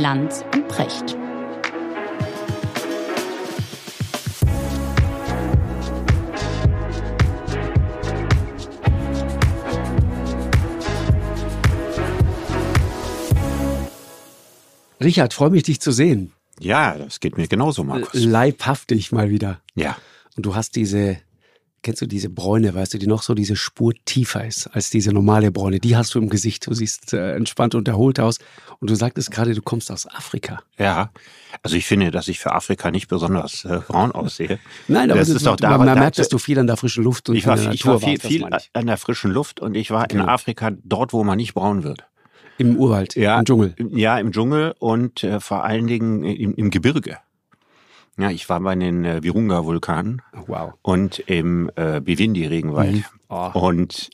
Lanz und Precht. Richard, freue mich, dich zu sehen. Ja, das geht mir genauso, Markus. Leibhaftig mal wieder. Ja. Und du hast diese, kennst du diese Bräune, weißt du, die noch so diese Spur tiefer ist als diese normale Bräune. Die hast du im Gesicht. Du siehst äh, entspannt und erholt aus. Und du sagtest gerade, du kommst aus Afrika. Ja. Also ich finde, dass ich für Afrika nicht besonders äh, braun aussehe. Nein, aber das das ist auch man, daran, man merkt, dass du viel an der frischen Luft und ich war, in der ich war Natur viel, warst, viel an der frischen Luft und ich war in Genau. Afrika dort, wo man nicht braun wird. Im Urwald, im Dschungel. Ja, im Dschungel und äh, vor allen Dingen im, im Gebirge. Ja, ich war bei den äh, Virunga-Vulkanen Wow. und im äh, Bivindi-Regenwald. Mhm. Oh. Und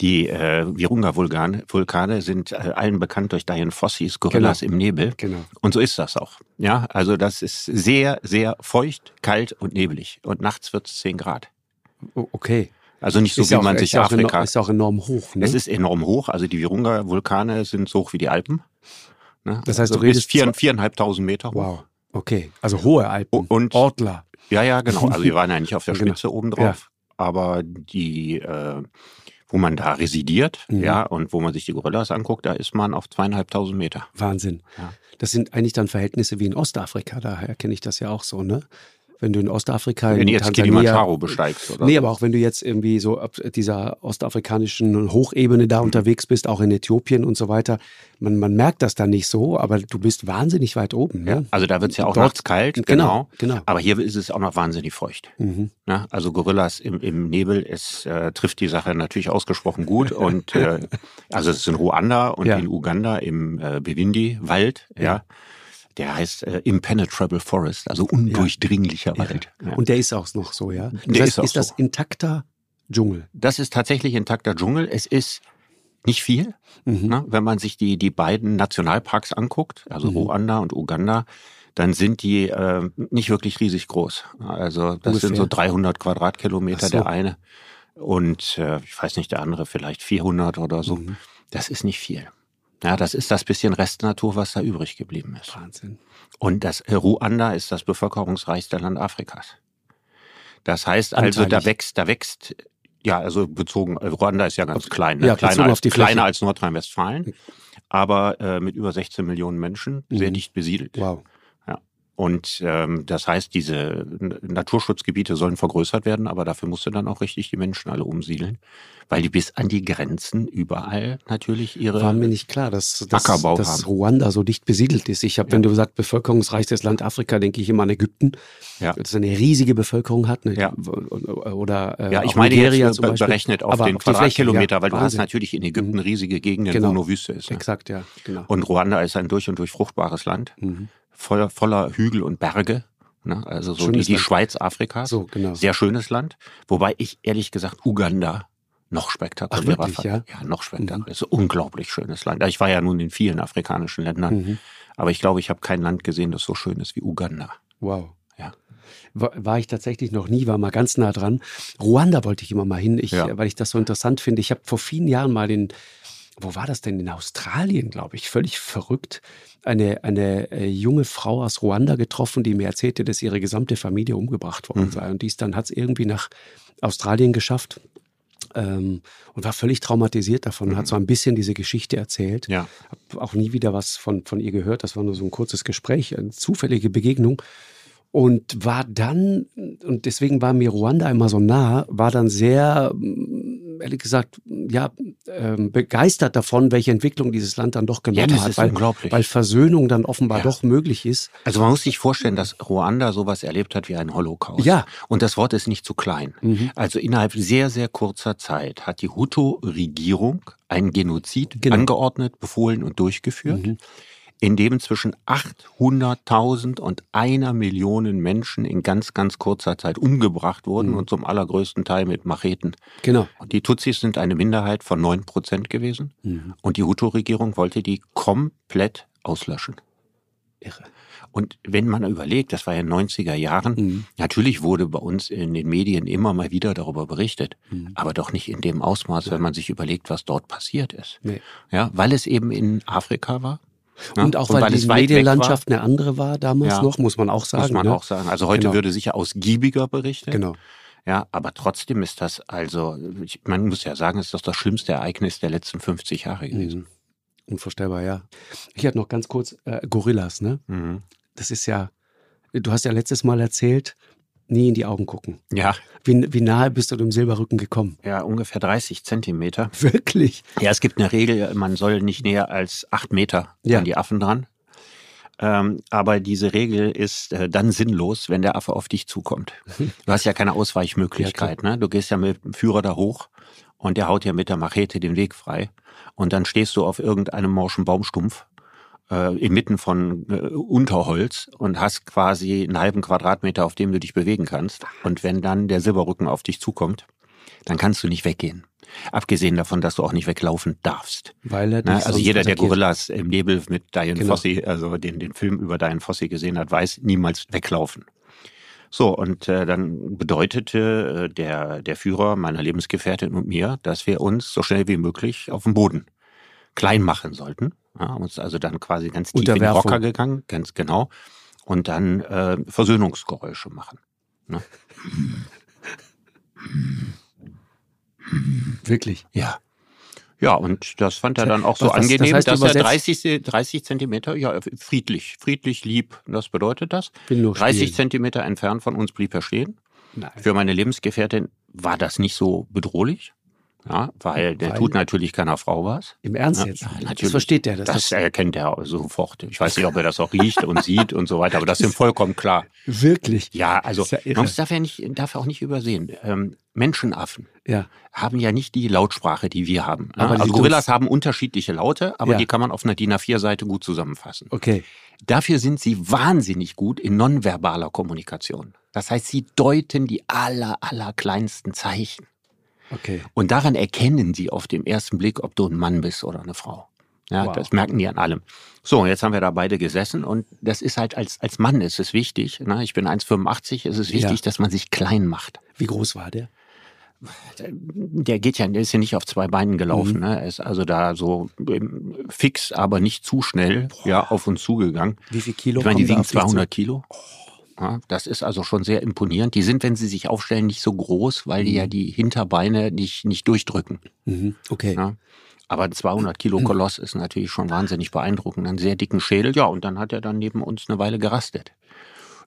die äh, Virunga-Vulkane Vulkane sind äh, allen bekannt durch Dian Fossis, Gorillas im Nebel. Genau. Und so ist das auch. Ja, also das ist sehr, sehr feucht, kalt und nebelig. Und nachts wird es 10 Grad. Okay. Also nicht so, ist wie auch, man sich auch Afrika... Enorm, ist auch enorm hoch. Ne? es ist enorm hoch. Also die Virunga-Vulkane sind so hoch wie die Alpen. Ne? Das heißt, also du redest vier, viereinhalbtausend Meter hoch. wow. Okay. Also hohe Alpen. Und- Ortler. Ja, ja, genau. Also wir waren ja nicht auf der Genau. Spitze oben drauf. Aber die, äh, wo man da residiert, Mhm. ja, und wo man sich die Gorillas anguckt, da ist man auf zweieinhalbtausend Meter. Wahnsinn. Ja. Das sind eigentlich dann Verhältnisse wie in Ostafrika. Daher kenne ich das ja auch so, ne? Wenn du in Ostafrika, Wenn in du jetzt Tansania, Kilimanjaro besteigst oder Nee, aber auch wenn du jetzt irgendwie so ab dieser ostafrikanischen Hochebene Mhm. da unterwegs bist, auch in Äthiopien und so weiter, man, man merkt das dann nicht so, aber du bist wahnsinnig weit oben. Ja, Ne? also da wird es ja auch Dort- nachts kalt, genau, genau. genau. Aber hier ist es auch noch wahnsinnig feucht. Mhm. Ne? Also Gorillas im, im Nebel, es äh, trifft die Sache natürlich ausgesprochen gut. und äh, also es ist in Ruanda und Ja. in Uganda im äh, Bivindi-Wald, ja. Der heißt äh, Impenetrable Forest, also undurchdringlicher Wald. Ja. Und der ist auch noch so, ja? Das Der heißt, ist auch ist das so. intakter Dschungel? Das ist tatsächlich intakter Dschungel. Es ist nicht viel, Mhm. ne? wenn man sich die, die beiden Nationalparks anguckt, also Mhm. Ruanda und Uganda, dann sind die äh, nicht wirklich riesig groß. Also das sind Ungefähr. so 300 Quadratkilometer so. der eine und äh, ich weiß nicht, der andere vielleicht 400 oder so. Mhm. Das ist nicht viel. Ja, das ist das bisschen Restnatur, was da übrig geblieben ist. Wahnsinn. Und das Ruanda ist das bevölkerungsreichste Land Afrikas. Das heißt also, da wächst, da wächst, ja, also bezogen, Ruanda ist ja ganz klein, ne? ja, kleiner, auf als, kleiner als Nordrhein-Westfalen, aber äh, mit über 16 Millionen Menschen, sehr Mhm. dicht besiedelt. Wow. Und ähm, das heißt, diese Naturschutzgebiete sollen vergrößert werden, aber dafür musst du dann auch richtig die Menschen alle umsiedeln, weil die bis an die Grenzen überall natürlich ihre War mir nicht klar, dass, dass, Ackerbau dass haben. Ruanda so dicht besiedelt ist. Ich habe, wenn du sagst, bevölkerungsreichstes Land Afrika, denke ich immer an Ägypten, Ja. das eine riesige Bevölkerung hat. Ne? Ja. Oder äh, Ja, ich meine Nigeria jetzt be- Beispiel. berechnet auf Aber den auf Quadratkilometer, ja. weil du hast Wahnsinn. natürlich in Ägypten Mhm. riesige Gegenden, Genau. wo nur Wüste ist. Ne? Exakt, ja, genau. Und Ruanda ist ein durch und durch fruchtbares Land, Mhm. Voller, voller Hügel und Berge. Ne? Also so die, Schönes die Land. Schweiz Afrikas. So, genau. Sehr schönes Land. Wobei ich ehrlich gesagt Uganda noch spektakulärer Ach, wirklich, fand. ja? noch spektakulärer. Es ist ein unglaublich schönes Land. Ich war ja nun in vielen afrikanischen Ländern, Mhm. aber ich glaube, ich habe kein Land gesehen, das so schön ist wie Uganda. Wow. Ja. War, war ich tatsächlich noch nie, war mal ganz nah dran. Ruanda wollte ich immer mal hin, ich, Ja. weil ich das so interessant finde. Ich habe vor vielen Jahren mal den, wo war das denn? In Australien, glaube ich, völlig verrückt, eine, eine äh, junge Frau aus Ruanda getroffen, die mir erzählte, dass ihre gesamte Familie umgebracht worden Mhm. sei. Und dies dann hat es irgendwie nach Australien geschafft. Ähm, und war völlig traumatisiert davon und hat so ein bisschen diese Geschichte erzählt. Mhm. Ja. Hab auch nie wieder was von, von ihr gehört. Das war nur so ein kurzes Gespräch, eine zufällige Begegnung. Und war dann, und deswegen war mir Ruanda immer so nah, war dann sehr, ehrlich gesagt, ja, ähm, begeistert davon, welche Entwicklung dieses Land dann doch genommen das hat. ist weil, unglaublich. weil Versöhnung dann offenbar Ja. doch möglich ist. Also man muss sich vorstellen, dass Ruanda sowas erlebt hat wie ein Holocaust. Ja. Und das Wort ist nicht zu klein. Mhm. Also innerhalb sehr, sehr kurzer Zeit hat die Hutu-Regierung einen Genozid Genau. angeordnet, befohlen und durchgeführt, Mhm. In dem zwischen 800.000 und einer Million Menschen in ganz, ganz kurzer Zeit umgebracht wurden Mhm. und zum allergrößten Teil mit Macheten. Genau. Und die Tutsis sind eine Minderheit von 9 Prozent gewesen. Mhm. Und die Hutu-Regierung wollte die komplett auslöschen. Irre. Und wenn man überlegt, das war ja in den 90er Jahren, Mhm. natürlich wurde bei uns in den Medien immer mal wieder darüber berichtet, Mhm. aber doch nicht in dem Ausmaß, wenn man sich überlegt, was dort passiert ist. Nee. Ja, weil es eben in Afrika war, Ja? Und auch weil, und weil die Medienlandschaft eine andere war damals ja, noch, muss man auch sagen. Muss man ne? auch sagen. Also heute genau. würde sicher ausgiebiger berichtet. Genau. Ja, aber trotzdem ist das also, man muss ja sagen, ist das das schlimmste Ereignis der letzten 50 Jahre gewesen. Mhm. Unvorstellbar, ja. Ich hatte noch ganz kurz äh, Gorillas, ne? Mhm. Das ist ja, du hast ja letztes Mal erzählt, nie in die Augen gucken. Ja. Wie, wie nahe bist du dem Silberrücken gekommen? Ja, ungefähr 30 Zentimeter. Wirklich? Ja, es gibt eine Regel, man soll nicht näher als acht Meter ja. an die Affen dran. Ähm, aber diese Regel ist äh, dann sinnlos, wenn der Affe auf dich zukommt. Du hast ja keine Ausweichmöglichkeit. Ja, ne? Du gehst ja mit dem Führer da hoch und der haut ja mit der Machete den Weg frei. Und dann stehst du auf irgendeinem morschen Baumstumpf äh, inmitten von äh, Unterholz und hast quasi einen halben Quadratmeter, auf dem du dich bewegen kannst. Und wenn dann der Silberrücken auf dich zukommt, dann kannst du nicht weggehen. Abgesehen davon, dass du auch nicht weglaufen darfst. Weil er Na, Also jeder, der Gorillas im Nebel mit Diane genau. Fossey, also den, den Film über Diane Fossey gesehen hat, weiß, niemals weglaufen. So, und äh, dann bedeutete äh, der, der Führer meiner Lebensgefährtin und mir, dass wir uns so schnell wie möglich auf dem Boden klein machen sollten. Ja, uns also dann quasi ganz tief in den Rocker gegangen, ganz genau. Und dann äh, Versöhnungsgeräusche machen. Ne? Wirklich? Ja. Ja, und das fand er dann auch so was, angenehm, das heißt, dass er 30, 30 Zentimeter, ja, friedlich, friedlich lieb, das bedeutet das. 30 Zentimeter entfernt von uns blieb er stehen. Nein. Für meine Lebensgefährtin war das nicht so bedrohlich. Ja, weil der weil tut natürlich keiner Frau was. Im Ernst ja, jetzt? natürlich. Das versteht der. Das, das erkennt er sofort. Ich weiß nicht, ob er das auch riecht und sieht und so weiter, aber das ist ihm vollkommen klar. Wirklich? Ja, also ja man darf ja nicht, darf auch nicht übersehen. Ähm, Menschenaffen ja. haben ja nicht die Lautsprache, die wir haben. Ne? Also Gorillas haben unterschiedliche Laute, aber ja. die kann man auf einer DIN A4-Seite gut zusammenfassen. Okay. Dafür sind sie wahnsinnig gut in nonverbaler Kommunikation. Das heißt, sie deuten die aller, aller kleinsten Zeichen. Okay. Und daran erkennen sie auf den ersten Blick, ob du ein Mann bist oder eine Frau. Ja, wow. das merken die an allem. So, jetzt haben wir da beide gesessen und das ist halt als, als Mann ist es wichtig. Ne? Ich bin 1,85, es ist wichtig, ja. dass man sich klein macht. Wie groß war der? Der geht ja, der ist ja nicht auf zwei Beinen gelaufen. Mhm. Ne? Er ist also da so fix, aber nicht zu schnell ja, auf uns zugegangen. Wie viel Kilo? Ich meine, die wiegen 200 Kilo. Oh. Ja, das ist also schon sehr imponierend. Die sind, wenn sie sich aufstellen, nicht so groß, weil die ja mhm. die Hinterbeine nicht, nicht durchdrücken. Mhm. Okay. Ja, aber 200 Kilo Koloss ist natürlich schon wahnsinnig beeindruckend. Einen sehr dicken Schädel. Ja, und dann hat er dann neben uns eine Weile gerastet.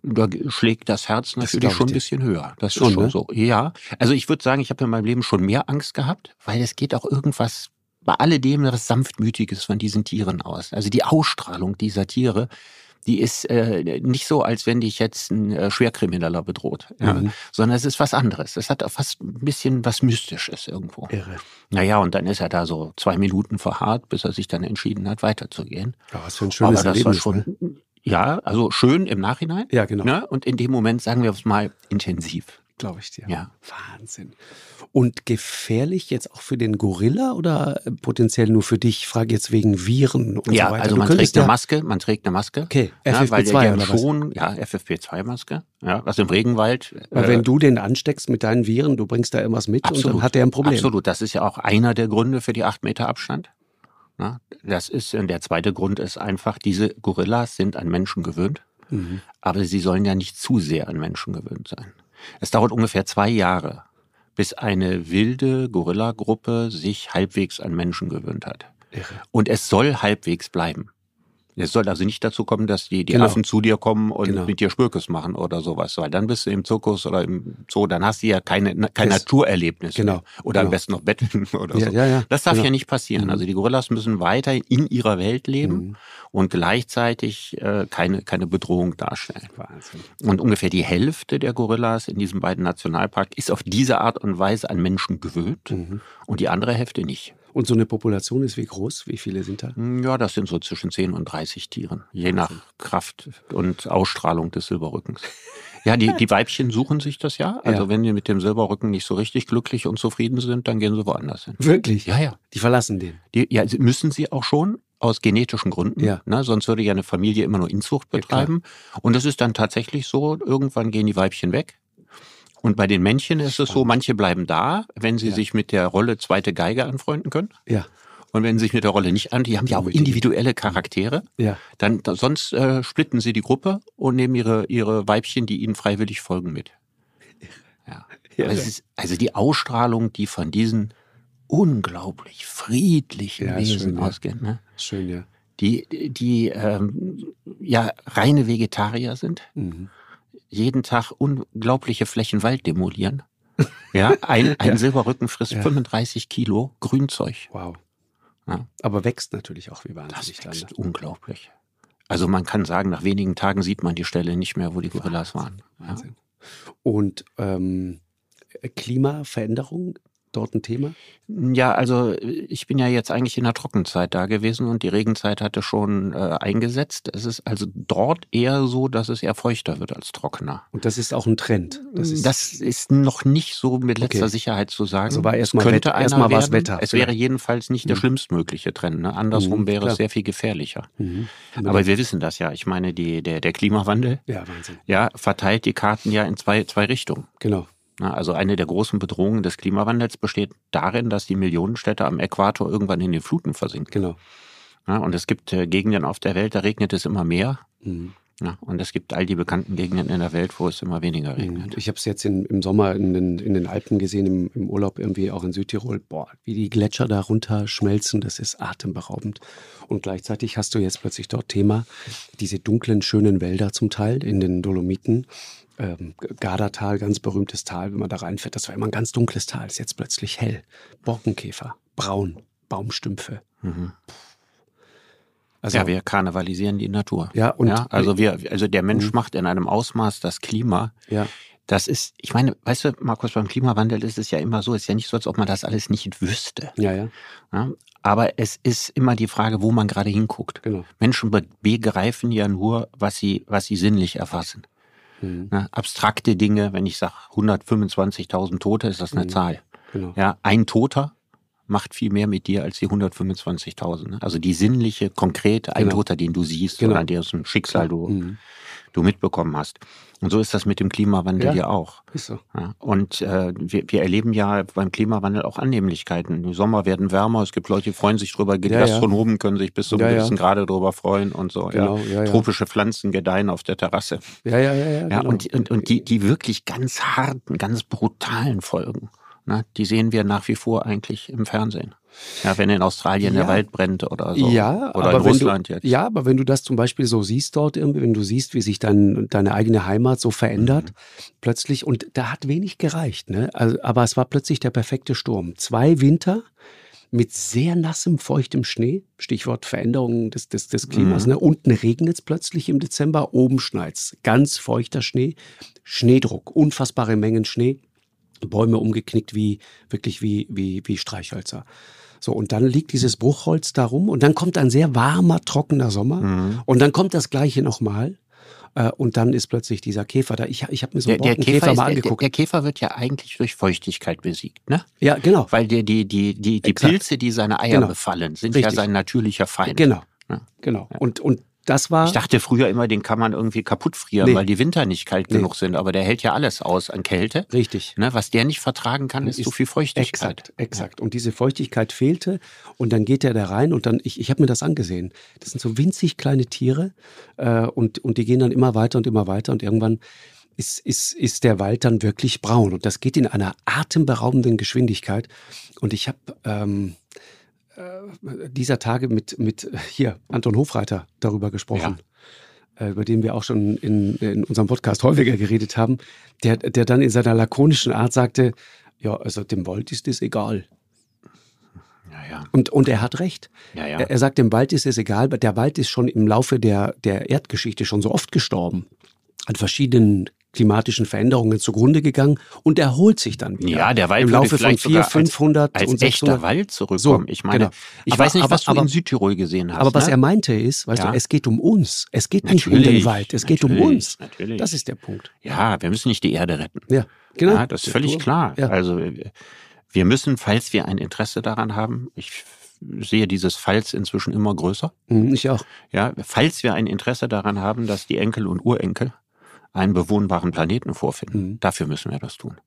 Da schlägt das Herz natürlich das schon ein bisschen höher. Das schon, ist schon ne? so. Ja. Also ich würde sagen, ich habe in meinem Leben schon mehr Angst gehabt, weil es geht auch irgendwas bei alledem was Sanftmütiges von diesen Tieren aus. Also die Ausstrahlung dieser Tiere die ist äh, nicht so, als wenn dich jetzt ein äh, Schwerkrimineller bedroht, ja, mhm. sondern es ist was anderes. Es hat fast ein bisschen was Mystisches irgendwo. Irre. Naja, und dann ist er da so zwei Minuten verharrt, bis er sich dann entschieden hat, weiterzugehen. Ja, was für ein schönes Aber das Erlebnis, war schon, ne? Ja, also schön im Nachhinein. Ja, genau. Ne? Und in dem Moment, sagen wir es mal, intensiv. Glaube ich dir. Ja. Wahnsinn. Und gefährlich jetzt auch für den Gorilla oder potenziell nur für dich? Ich frage jetzt wegen Viren und ja, so weiter. also man trägt eine Maske, man trägt eine Maske. Okay, FFP2 ja, oder schon, was? ja, FFP2-Maske, ja, was im Regenwald. Weil äh, wenn du den ansteckst mit deinen Viren, du bringst da irgendwas mit absolut, und dann hat er ein Problem. Absolut, das ist ja auch einer der Gründe für die 8 Meter Abstand. Ja, das ist, und der zweite Grund ist einfach, diese Gorillas sind an Menschen gewöhnt, mhm. aber sie sollen ja nicht zu sehr an Menschen gewöhnt sein. Es dauert ungefähr zwei Jahre, bis eine wilde Gorilla-Gruppe sich halbwegs an Menschen gewöhnt hat. Irre. Und es soll halbwegs bleiben. Es soll also nicht dazu kommen, dass die, die genau. Affen zu dir kommen und genau. mit dir Spürkes machen oder sowas, weil dann bist du im Zirkus oder im Zoo, dann hast du ja keine, kein das, Naturerlebnis. Genau. Oder genau. am besten noch Betten oder ja, so. Ja, ja. Das darf genau. ja nicht passieren. Mhm. Also die Gorillas müssen weiter in ihrer Welt leben mhm. und gleichzeitig äh, keine, keine Bedrohung darstellen. Wahnsinn. Und ungefähr die Hälfte der Gorillas in diesen beiden Nationalparks ist auf diese Art und Weise an Menschen gewöhnt mhm. und die andere Hälfte nicht. Und so eine Population ist wie groß? Wie viele sind da? Hm, ja, das sind so zwischen 10 und 30 Tieren, je nach Kraft und Ausstrahlung des Silberrückens. Ja, die, die Weibchen suchen sich das ja. Also ja. wenn die mit dem Silberrücken nicht so richtig glücklich und zufrieden sind, dann gehen sie woanders hin. Wirklich? Ja, ja. Die verlassen den. Die, ja, müssen sie auch schon aus genetischen Gründen. Ja. Ne, sonst würde ja eine Familie immer nur Inzucht betreiben. Ja, und es ist dann tatsächlich so, irgendwann gehen die Weibchen weg und bei den Männchen ist es so, manche bleiben da, wenn sie ja. sich mit der Rolle zweite Geige anfreunden können. Ja. Und wenn sie sich mit der Rolle nicht an, die haben ja auch individuelle Charaktere. Ja. Dann sonst äh, splitten sie die Gruppe und nehmen ihre ihre Weibchen, die ihnen freiwillig folgen, mit. Ja. ja also, ist, also die Ausstrahlung, die von diesen unglaublich friedlichen ja, Wesen schön, ausgeht. Ne? Schön, ja. Die, die ähm, ja reine Vegetarier sind, mhm. Jeden Tag unglaubliche Flächen Wald demolieren. Ja, ein, ein ja. Silberrücken frisst ja. 35 Kilo Grünzeug. Wow. Ja. Aber wächst natürlich auch wie wahnsinnig. Das wächst dann, ne? unglaublich. Also man kann sagen, nach wenigen Tagen sieht man die Stelle nicht mehr, wo die Gorillas waren. Wahnsinn. Und ähm, Klimaveränderung dort ein Thema? Ja, also ich bin ja jetzt eigentlich in der Trockenzeit da gewesen und die Regenzeit hatte schon äh, eingesetzt. Es ist also dort eher so, dass es eher feuchter wird als trockener. Und das ist auch ein Trend. Das ist, das ist noch nicht so mit letzter okay. Sicherheit zu sagen. Also war erstmal könnte Wetter, erstmal war es Wetter. Es wäre jedenfalls nicht mhm. der schlimmstmögliche Trend. Ne? Andersrum mhm, wäre klar. es sehr viel gefährlicher. Mhm. Aber wir wissen das ja. Ich meine, die, der, der Klimawandel ja, Wahnsinn. ja, verteilt die Karten ja in zwei, zwei Richtungen. Genau. Also eine der großen Bedrohungen des Klimawandels besteht darin, dass die Millionenstädte am Äquator irgendwann in den Fluten versinken. Genau. Ja, und es gibt äh, Gegenden auf der Welt, da regnet es immer mehr. Mhm. Ja, und es gibt all die bekannten Gegenden in der Welt, wo es immer weniger mhm. regnet. Ich habe es jetzt in, im Sommer in den, in den Alpen gesehen, im, im, Urlaub irgendwie auch in Südtirol. Boah, wie die Gletscher da runter schmelzen, das ist atemberaubend. Und gleichzeitig hast du jetzt plötzlich dort Thema, diese dunklen, schönen Wälder zum Teil in den Dolomiten ähm, Gardatal, ganz berühmtes Tal, wenn man da reinfährt, das war immer ein ganz dunkles Tal, ist jetzt plötzlich hell. Borkenkäfer, braun, Baumstümpfe. Mhm. Also, ja, wir karnevalisieren die Natur. Ja, und ja, also wir, also der Mensch mhm. macht in einem Ausmaß das Klima. Ja. Das ist, ich meine, weißt du, Markus, beim Klimawandel ist es ja immer so, es ist ja nicht so, als ob man das alles nicht wüsste. Ja, ja. ja aber es ist immer die Frage, wo man gerade hinguckt. Genau. Menschen begreifen ja nur, was sie, was sie sinnlich erfassen. Mhm. Ne, abstrakte Dinge, wenn ich sage 125.000 Tote, ist das eine mhm. Zahl. Genau. Ja, ein Toter macht viel mehr mit dir als die 125.000. Ne? Also die sinnliche, konkrete, ein genau. Toter, den du siehst genau. oder dessen Schicksal du, mhm. Du mitbekommen hast. Und so ist das mit dem Klimawandel ja, ja auch. Ist so. Ja, und äh, wir, wir erleben ja beim Klimawandel auch Annehmlichkeiten. Die Sommer werden wärmer, es gibt Leute, die freuen sich drüber, ja, Gastronomen können sich bis zu einem gewissen Grade drüber freuen und so. Genau. Tropische Pflanzen gedeihen auf der Terrasse. Ja, ja, ja. ja, ja genau. und, und, und die, die wirklich ganz harten, ganz brutalen Folgen, ne, die sehen wir nach wie vor eigentlich im Fernsehen. Ja, wenn in Australien ja. der Wald brennt oder so. Ja, oder aber in Russland du, jetzt. Ja, aber wenn du das zum Beispiel so siehst dort irgendwie, wenn du siehst, wie sich dein, deine eigene Heimat so verändert, mhm. plötzlich, und da hat wenig gereicht, ne? Also, aber es war plötzlich der perfekte Sturm. Zwei Winter mit sehr nassem, feuchtem Schnee, Stichwort Veränderung des, des, des Klimas. Mhm. Ne? Unten regnet es plötzlich im Dezember, oben schneit Ganz feuchter Schnee, Schneedruck, unfassbare Mengen Schnee. Bäume umgeknickt wie wirklich wie, wie, wie Streichhölzer. So, und dann liegt dieses Bruchholz da rum und dann kommt ein sehr warmer, trockener Sommer mhm. und dann kommt das Gleiche nochmal. Äh, und dann ist plötzlich dieser Käfer da. Ich, ich habe mir so einen der, der Käfer, Käfer mal angeguckt. Der, der, Käfer wird ja eigentlich durch Feuchtigkeit besiegt, ne? Ja, genau. Weil die, die, die, die, die Pilze, die seine Eier genau. befallen, sind Richtig. ja sein natürlicher Feind. Genau. Ja. Genau. Und, und das war. Ich dachte früher immer, den kann man irgendwie kaputt frieren, nee. weil die Winter nicht kalt nee. genug sind. Aber der hält ja alles aus an Kälte. Richtig. Ne, was der nicht vertragen kann, ist, ist so viel Feuchtigkeit. Exakt, exakt. Und diese Feuchtigkeit fehlte. Und dann geht er da rein und dann, ich, ich habe mir das angesehen. Das sind so winzig kleine Tiere äh, und, und die gehen dann immer weiter und immer weiter und irgendwann ist, ist, ist der Wald dann wirklich braun. Und das geht in einer atemberaubenden Geschwindigkeit. Und ich habe. Ähm, äh, dieser Tage mit, mit äh, hier Anton Hofreiter darüber gesprochen. Ja. Äh, über den wir auch schon in, in unserem Podcast häufiger geredet haben, der, der dann in seiner lakonischen Art sagte, ja, also dem Wald ist es egal. Ja, ja. Und, und er hat recht. Ja. Er, er sagt, dem Wald ist es egal, der Wald ist schon im Laufe der, der Erdgeschichte schon so oft gestorben. An verschiedenen klimatischen Veränderungen zugrunde gegangen und erholt sich dann wieder. Ja, der Wald im Laufe von 400, 500 als, als und 600. echter Wald zurückkommen. So, ich meine, genau. ich aber, weiß nicht, aber, was du aber, in Südtirol gesehen hast. Aber was ne? er meinte ist, weißt ja. du, es geht um uns. Es geht natürlich, nicht um den Wald, es geht um uns. Natürlich. Das ist der Punkt. Ja, wir müssen nicht die Erde retten. Ja, genau. Ja, das ist völlig klar. Ja. Also wir müssen, falls wir ein Interesse daran haben, ich sehe dieses Falls inzwischen immer größer. Mhm, ich auch. Ja, falls wir ein Interesse daran haben, dass die Enkel und Urenkel einen bewohnbaren Planeten vorfinden. Mhm. Dafür müssen wir das tun.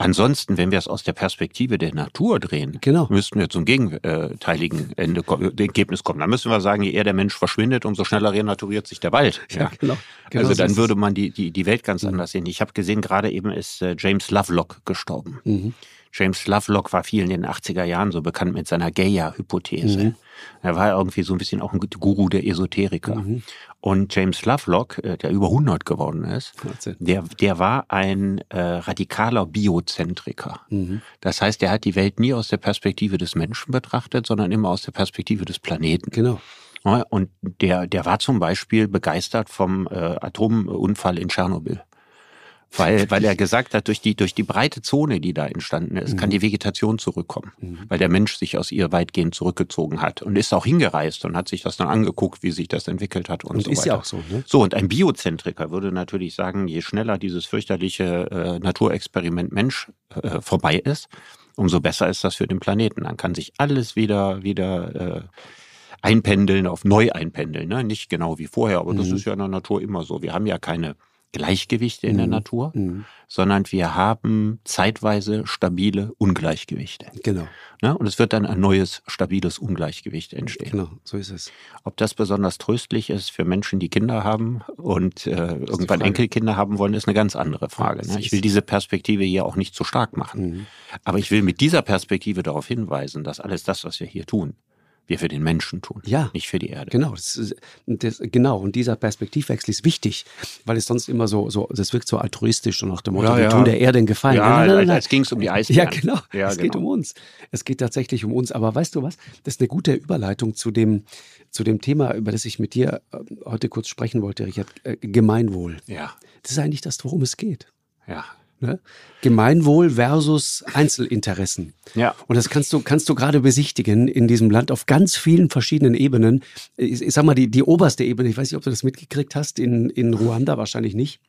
Ansonsten, wenn wir es aus der Perspektive der Natur drehen, genau. müssten wir zum gegenteiligen Ende Ergebnis kommen. Dann müssen wir sagen, je eher der Mensch verschwindet, umso schneller renaturiert sich der Wald. Ja, ja genau. genau. Also dann würde man die, die, die Welt ganz mhm. anders sehen. Ich habe gesehen, gerade eben ist äh, James Lovelock gestorben. Mhm. James Lovelock war vielen in den 80er Jahren so bekannt mit seiner Gaia-Hypothese. Mhm. Er war irgendwie so ein bisschen auch ein Guru der Esoteriker. Mhm. Und James Lovelock, äh, der über 100 geworden ist, der, der war ein äh, radikaler Biozentriker. Mhm. Das heißt, er hat die Welt nie aus der Perspektive des Menschen betrachtet, sondern immer aus der Perspektive des Planeten. Genau. Und der, der war zum Beispiel begeistert vom äh, Atomunfall in Tschernobyl weil, weil er gesagt hat, durch die, durch die breite Zone, die da entstanden ist, mhm. kann die Vegetation zurückkommen, mhm. weil der Mensch sich aus ihr weitgehend zurückgezogen hat und ist auch hingereist und hat sich das dann angeguckt, wie sich das entwickelt hat und, und so ist weiter. ja auch so. Ne? So, und ein Biozentriker würde natürlich sagen, je schneller dieses fürchterliche äh, Naturexperiment Mensch äh, vorbei ist, umso besser ist das für den Planeten. Dann kann sich alles wieder, wieder äh, einpendeln, auf neu einpendeln. Ne? Nicht genau wie vorher, aber mhm. das ist ja in der Natur immer so. Wir haben ja keine Gleichgewichte in mhm. der Natur, mhm. sondern wir haben zeitweise stabile Ungleichgewichte. Genau. Ne? Und es wird dann ein neues, stabiles Ungleichgewicht entstehen. Genau, so ist es. Ob das besonders tröstlich ist für Menschen, die Kinder haben und äh, irgendwann Enkelkinder haben wollen, ist eine ganz andere Frage. Ne? Ich will diese Perspektive hier auch nicht zu stark machen. Mhm. Aber ich will mit dieser Perspektive darauf hinweisen, dass alles das, was wir hier tun, wir für den Menschen tun, ja, nicht für die Erde. Genau, das, das, genau. Und dieser Perspektivwechsel ist wichtig, weil es sonst immer so, so das wirkt so altruistisch und nach dem Motto, ja, wir ja. tun der Erde einen Gefallen. Ja, nein, nein, nein, als ging es um die Eisbären. Ja, genau. Ja, es genau. geht um uns. Es geht tatsächlich um uns. Aber weißt du was? Das ist eine gute Überleitung zu dem, zu dem Thema, über das ich mit dir äh, heute kurz sprechen wollte, Richard. Äh, Gemeinwohl. Ja. Das ist eigentlich das, worum es geht. Ja. Ne? Gemeinwohl versus Einzelinteressen. Ja. Und das kannst du, kannst du gerade besichtigen in diesem Land auf ganz vielen verschiedenen Ebenen. Ich, ich sag mal, die, die oberste Ebene, ich weiß nicht, ob du das mitgekriegt hast, in, in Ruanda wahrscheinlich nicht.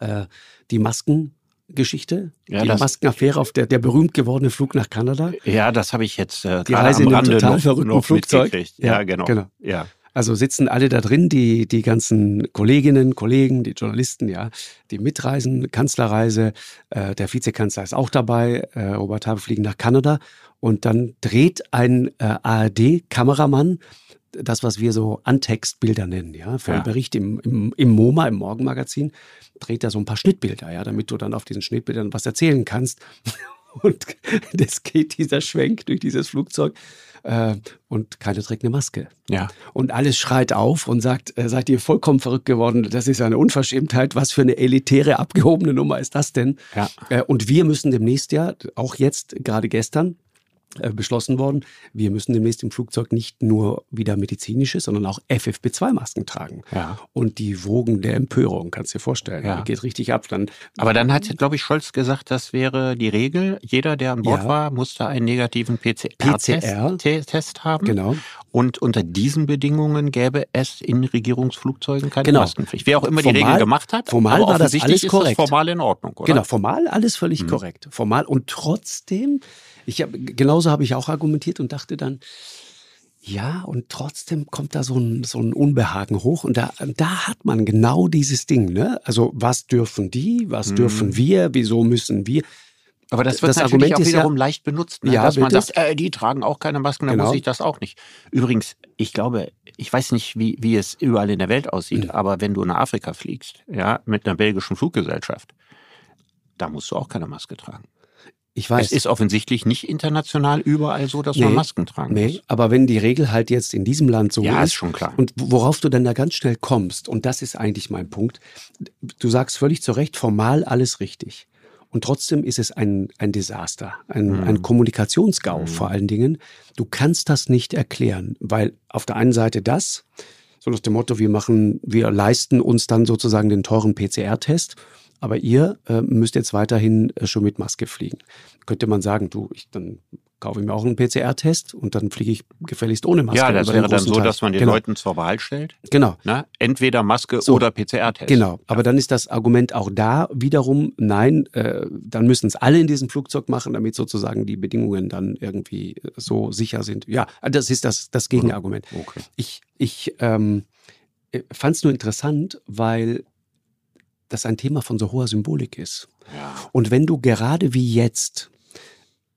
Äh, die Maskengeschichte, ja, die Maskenaffäre auf der, der berühmt gewordene Flug nach Kanada. Ja, das habe ich jetzt äh, die Reise am in einem total noch, verrückten noch Flugzeug. Ja, ja, genau. genau. Ja. Also sitzen alle da drin, die, die ganzen Kolleginnen, Kollegen, die Journalisten, ja, die mitreisen, Kanzlerreise, äh, der Vizekanzler ist auch dabei, äh, Robert Habeck fliegen nach Kanada und dann dreht ein äh, ARD-Kameramann das, was wir so Antextbilder nennen, ja, für ja. einen Bericht im, im, im MoMA, im Morgenmagazin, dreht er so ein paar Schnittbilder, ja, damit du dann auf diesen Schnittbildern was erzählen kannst. Und das geht dieser Schwenk durch dieses Flugzeug äh, und keiner trägt eine Maske. Ja. Und alles schreit auf und sagt, äh, seid ihr vollkommen verrückt geworden, das ist eine Unverschämtheit, was für eine elitäre, abgehobene Nummer ist das denn? Ja. Äh, und wir müssen demnächst ja, auch jetzt, gerade gestern, beschlossen worden, wir müssen demnächst im Flugzeug nicht nur wieder medizinische, sondern auch FFP2-Masken tragen. Ja. Und die Wogen der Empörung, kannst du dir vorstellen, ja. geht richtig ab. Dann, Aber dann hat, glaube ich, Scholz gesagt, das wäre die Regel. Jeder, der an Bord ja. war, musste einen negativen PCR-Test PCR. haben. Genau. Und unter diesen Bedingungen gäbe es in Regierungsflugzeugen keine genau. Maskenpflicht. Wer auch immer formal, die Regel gemacht hat, formal war das alles korrekt. Das formal in Ordnung, oder? Genau, formal alles völlig mhm. korrekt. Formal und trotzdem ich hab, genauso habe ich auch argumentiert und dachte dann, ja, und trotzdem kommt da so ein, so ein Unbehagen hoch. Und da, da hat man genau dieses Ding, ne? Also, was dürfen die? Was mhm. dürfen wir? Wieso müssen wir? Aber das wird das natürlich Argument auch wiederum ja, leicht benutzt, ne? ja, dass man sagt, äh, die tragen auch keine Masken, dann genau. muss ich das auch nicht. Übrigens, ich glaube, ich weiß nicht, wie, wie es überall in der Welt aussieht, mhm. aber wenn du nach Afrika fliegst, ja, mit einer belgischen Fluggesellschaft, da musst du auch keine Maske tragen. Ich weiß. Es ist offensichtlich nicht international überall so, dass nee, man Masken tragen nee, muss. aber wenn die Regel halt jetzt in diesem Land so ja, ist. ist schon klar. Und worauf du dann da ganz schnell kommst, und das ist eigentlich mein Punkt, du sagst völlig zu Recht, formal alles richtig. Und trotzdem ist es ein, ein Desaster, ein, mhm. ein Kommunikationsgau mhm. vor allen Dingen. Du kannst das nicht erklären, weil auf der einen Seite das, so nach dem Motto, wir machen, wir leisten uns dann sozusagen den teuren PCR-Test aber ihr äh, müsst jetzt weiterhin äh, schon mit Maske fliegen. Könnte man sagen, du, ich dann kaufe ich mir auch einen PCR-Test und dann fliege ich gefälligst ohne Maske. Ja, das wäre dann so, Teil. dass man den genau. Leuten zur Wahl stellt. Genau. Na, entweder Maske so. oder PCR-Test. Genau. Aber dann ist das Argument auch da wiederum, nein, äh, dann müssen es alle in diesem Flugzeug machen, damit sozusagen die Bedingungen dann irgendwie äh, so sicher sind. Ja, das ist das, das Gegenargument. Okay. Ich, ich ähm, äh, fand es nur interessant, weil das ein Thema von so hoher Symbolik ist. Ja. Und wenn du gerade wie jetzt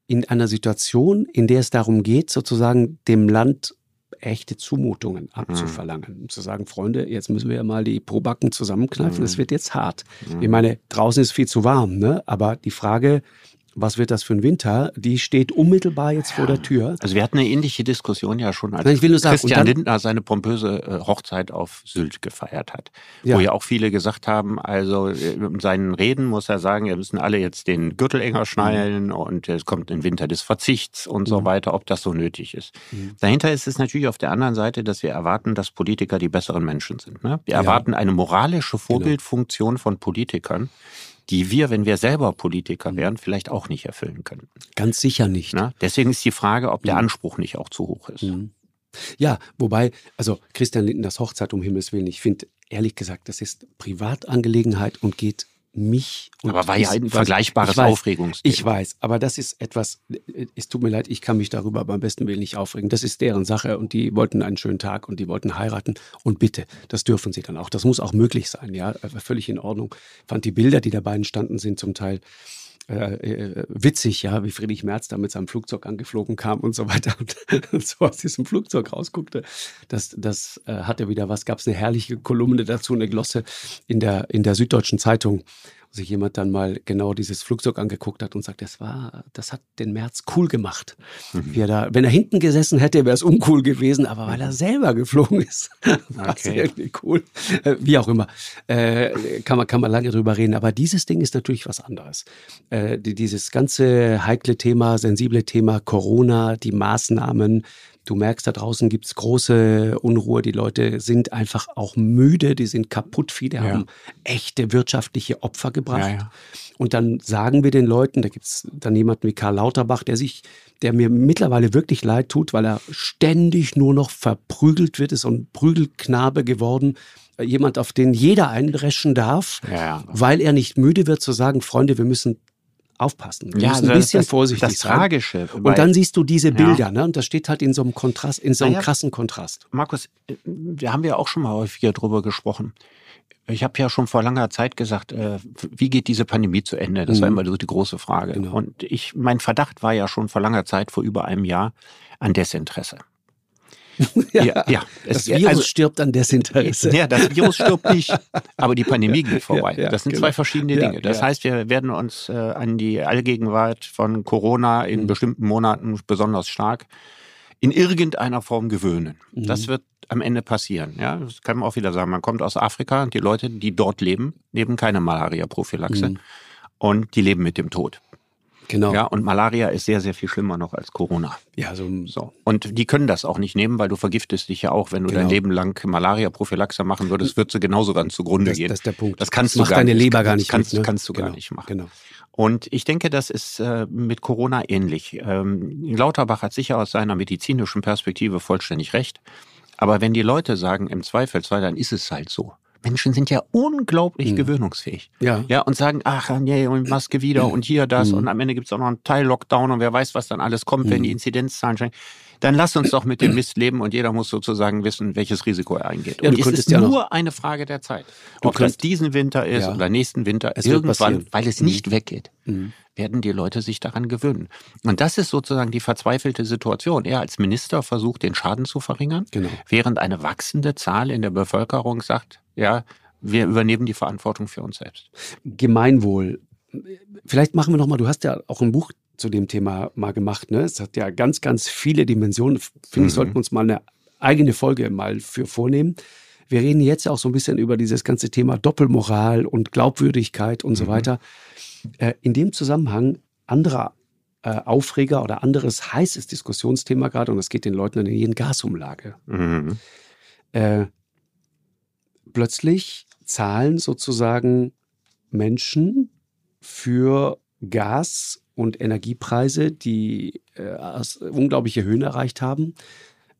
in einer Situation, in der es darum geht, sozusagen dem Land echte Zumutungen mhm. abzuverlangen. Mhm. Zu sagen, Freunde, jetzt müssen wir ja mal die Probacken zusammenkneifen, es mhm. wird jetzt hart. Mhm. Ich meine, draußen ist viel zu warm, ne? aber die Frage, was wird das für ein Winter, die steht unmittelbar jetzt ja. vor der Tür. Also wir hatten eine ähnliche Diskussion ja schon, als sagen, Christian dann, Lindner seine pompöse äh, Hochzeit auf Sylt gefeiert hat. Ja. Wo ja auch viele gesagt haben, also äh, in seinen Reden muss er sagen, wir müssen alle jetzt den Gürtel enger schnallen mhm. und es kommt ein Winter des Verzichts und mhm. so weiter, ob das so nötig ist. Mhm. Dahinter ist es natürlich auf der anderen Seite, dass wir erwarten, dass Politiker die besseren Menschen sind. Ne? Wir erwarten eine moralische genau. Vorbildfunktion genau. von Politikern, die wir, wenn wir selber Politiker mhm. wären, vielleicht auch nicht erfüllen könnten. Ganz sicher nicht. Na? Deswegen ist die Frage, ob der mhm. Anspruch nicht auch zu hoch ist. Mhm. Ja, wobei, also Christian Lindners Hochzeit um Himmels Willen, ich finde ehrlich gesagt, das ist Privatangelegenheit und geht mich. aber war ja ein vergleichbares Aufregungsthema. Ich weiß, aber das ist etwas, es tut mir leid, ich kann mich darüber beim besten Willen nicht aufregen. Das ist deren Sache und die wollten einen schönen Tag und die wollten heiraten und bitte, das dürfen sie dann auch. Das muss auch möglich sein, ja, völlig in Ordnung. Ich fand die Bilder, die dabei entstanden sind, zum Teil äh, äh, witzig, ja, wie Friedrich Merz da mit seinem Flugzeug angeflogen kam und so weiter und so aus diesem Flugzeug rausguckte. Das, das äh, hatte wieder was, gab es eine herrliche Kolumne dazu, eine Glosse in der, in der Süddeutschen Zeitung sich jemand dann mal genau dieses Flugzeug angeguckt hat und sagt, das war, das hat den März cool gemacht. Mhm. Er da, wenn er hinten gesessen hätte, wäre es uncool gewesen, aber weil er selber geflogen ist, war es okay. irgendwie cool. Äh, wie auch immer. Äh, kann, man, kann man lange drüber reden. Aber dieses Ding ist natürlich was anderes. Äh, dieses ganze heikle Thema, sensible Thema Corona, die Maßnahmen, Du merkst, da draußen gibt's große Unruhe. Die Leute sind einfach auch müde, die sind kaputt. Viele ja. haben echte wirtschaftliche Opfer gebracht. Ja, ja. Und dann sagen wir den Leuten, da gibt's dann jemanden wie Karl Lauterbach, der sich, der mir mittlerweile wirklich leid tut, weil er ständig nur noch verprügelt wird, ist so ein Prügelknabe geworden. Jemand, auf den jeder einreschen darf, weil er nicht müde wird zu sagen, Freunde, wir müssen aufpassen. Wir ja, müssen ein bisschen das, vorsichtig das sein. Tragische. Und dann siehst du diese Bilder, ja. ne? Und das steht halt in so einem Kontrast, in so einem naja, krassen Kontrast. Markus, wir haben ja auch schon mal häufiger drüber gesprochen. Ich habe ja schon vor langer Zeit gesagt, äh, wie geht diese Pandemie zu Ende? Das mhm. war immer so die große Frage. Genau. Und ich, mein Verdacht war ja schon vor langer Zeit, vor über einem Jahr, an Desinteresse. ja, ja, ja. Das Virus also, stirbt an Desinteresse. Ja, das Virus stirbt nicht, aber die Pandemie geht vorbei. Ja, ja, das sind genau. zwei verschiedene Dinge. Das heißt, wir werden uns äh, an die Allgegenwart von Corona in mhm. bestimmten Monaten besonders stark in irgendeiner Form gewöhnen. Mhm. Das wird am Ende passieren. Ja, das kann man auch wieder sagen. Man kommt aus Afrika und die Leute, die dort leben, leben keine Malaria-Prophylaxe mhm. und die leben mit dem Tod. Genau. Ja, und Malaria ist sehr, sehr viel schlimmer noch als Corona. Ja, so, so. Und die können das auch nicht nehmen, weil du vergiftest dich ja auch, wenn du genau. dein Leben lang Malaria-Prophylaxe machen würdest, wird sie genauso dann zugrunde das, gehen. Das ist der Punkt. Das kannst das du gar deine nicht. Leber gar nicht. Kannst, mit, ne? kannst du genau. gar nicht machen. Genau. Und ich denke, das ist äh, mit Corona ähnlich. Ähm, Lauterbach hat sicher aus seiner medizinischen Perspektive vollständig recht. Aber wenn die Leute sagen, im Zweifelsfall, dann ist es halt so. Menschen sind ja unglaublich mhm. gewöhnungsfähig. Ja. Ja, und sagen, ach nee, und Maske wieder und hier das mhm. und am Ende gibt es auch noch einen Teil-Lockdown und wer weiß, was dann alles kommt, mhm. wenn die Inzidenzzahlen steigen. Dann lass uns doch mit dem Mist leben und jeder muss sozusagen wissen, welches Risiko er eingeht. Ja, und es ist ja nur eine Frage der Zeit. Ob das diesen Winter ist ja. oder nächsten Winter, es irgendwann, weil es nicht mhm. weggeht, mhm. werden die Leute sich daran gewöhnen. Und das ist sozusagen die verzweifelte Situation. Er als Minister versucht, den Schaden zu verringern, genau. während eine wachsende Zahl in der Bevölkerung sagt, ja, wir übernehmen die Verantwortung für uns selbst. Gemeinwohl. Vielleicht machen wir noch mal, du hast ja auch ein Buch zu dem Thema mal gemacht. Ne? Es hat ja ganz, ganz viele Dimensionen. Finde mhm. ich, sollten wir uns mal eine eigene Folge mal für vornehmen. Wir reden jetzt auch so ein bisschen über dieses ganze Thema Doppelmoral und Glaubwürdigkeit und mhm. so weiter. Äh, in dem Zusammenhang anderer äh, Aufreger oder anderes heißes Diskussionsthema gerade, und es geht den Leuten in die Gasumlage. Mhm. Äh, plötzlich zahlen sozusagen Menschen für Gas und Energiepreise, die äh, unglaubliche Höhen erreicht haben,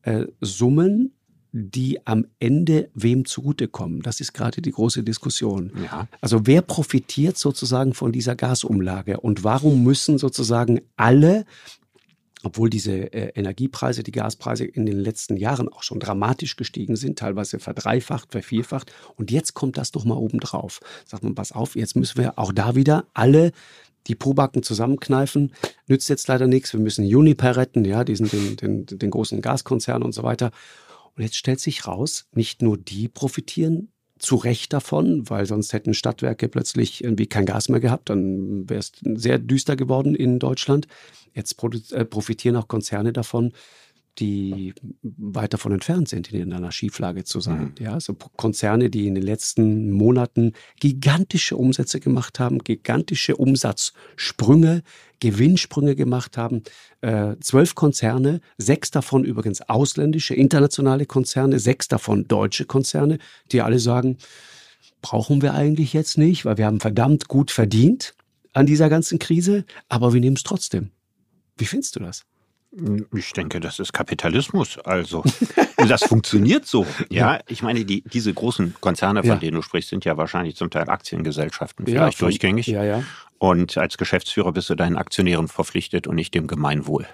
äh, Summen, die am Ende wem zugutekommen. Das ist gerade die große Diskussion. Ja. Also wer profitiert sozusagen von dieser Gasumlage und warum müssen sozusagen alle obwohl diese äh, Energiepreise, die Gaspreise in den letzten Jahren auch schon dramatisch gestiegen sind, teilweise verdreifacht, vervierfacht. Und jetzt kommt das doch mal obendrauf. Sagt man, pass auf, jetzt müssen wir auch da wieder alle die Probacken zusammenkneifen. Nützt jetzt leider nichts. Wir müssen Uniper retten, ja, diesen, den, den, den großen Gaskonzern und so weiter. Und jetzt stellt sich raus, nicht nur die profitieren zu Recht davon, weil sonst hätten Stadtwerke plötzlich irgendwie kein Gas mehr gehabt, dann wäre es sehr düster geworden in Deutschland. Jetzt äh, profitieren auch Konzerne davon, die weit davon entfernt sind, in einer Schieflage zu sein. Mhm. Ja, also Konzerne, die in den letzten Monaten gigantische Umsätze gemacht haben, gigantische Umsatzsprünge, Gewinnsprünge gemacht haben. Äh, zwölf Konzerne, sechs davon übrigens ausländische, internationale Konzerne, sechs davon deutsche Konzerne, die alle sagen, brauchen wir eigentlich jetzt nicht, weil wir haben verdammt gut verdient an dieser ganzen Krise, aber wir nehmen es trotzdem. Wie findest du das? Ich denke, das ist Kapitalismus. Also, das funktioniert so. Ja, ich meine, die, diese großen Konzerne, von ja. denen du sprichst, sind ja wahrscheinlich zum Teil Aktiengesellschaften, vielleicht ja, durchgängig. Ja, ja. Und als Geschäftsführer bist du deinen Aktionären verpflichtet und nicht dem Gemeinwohl.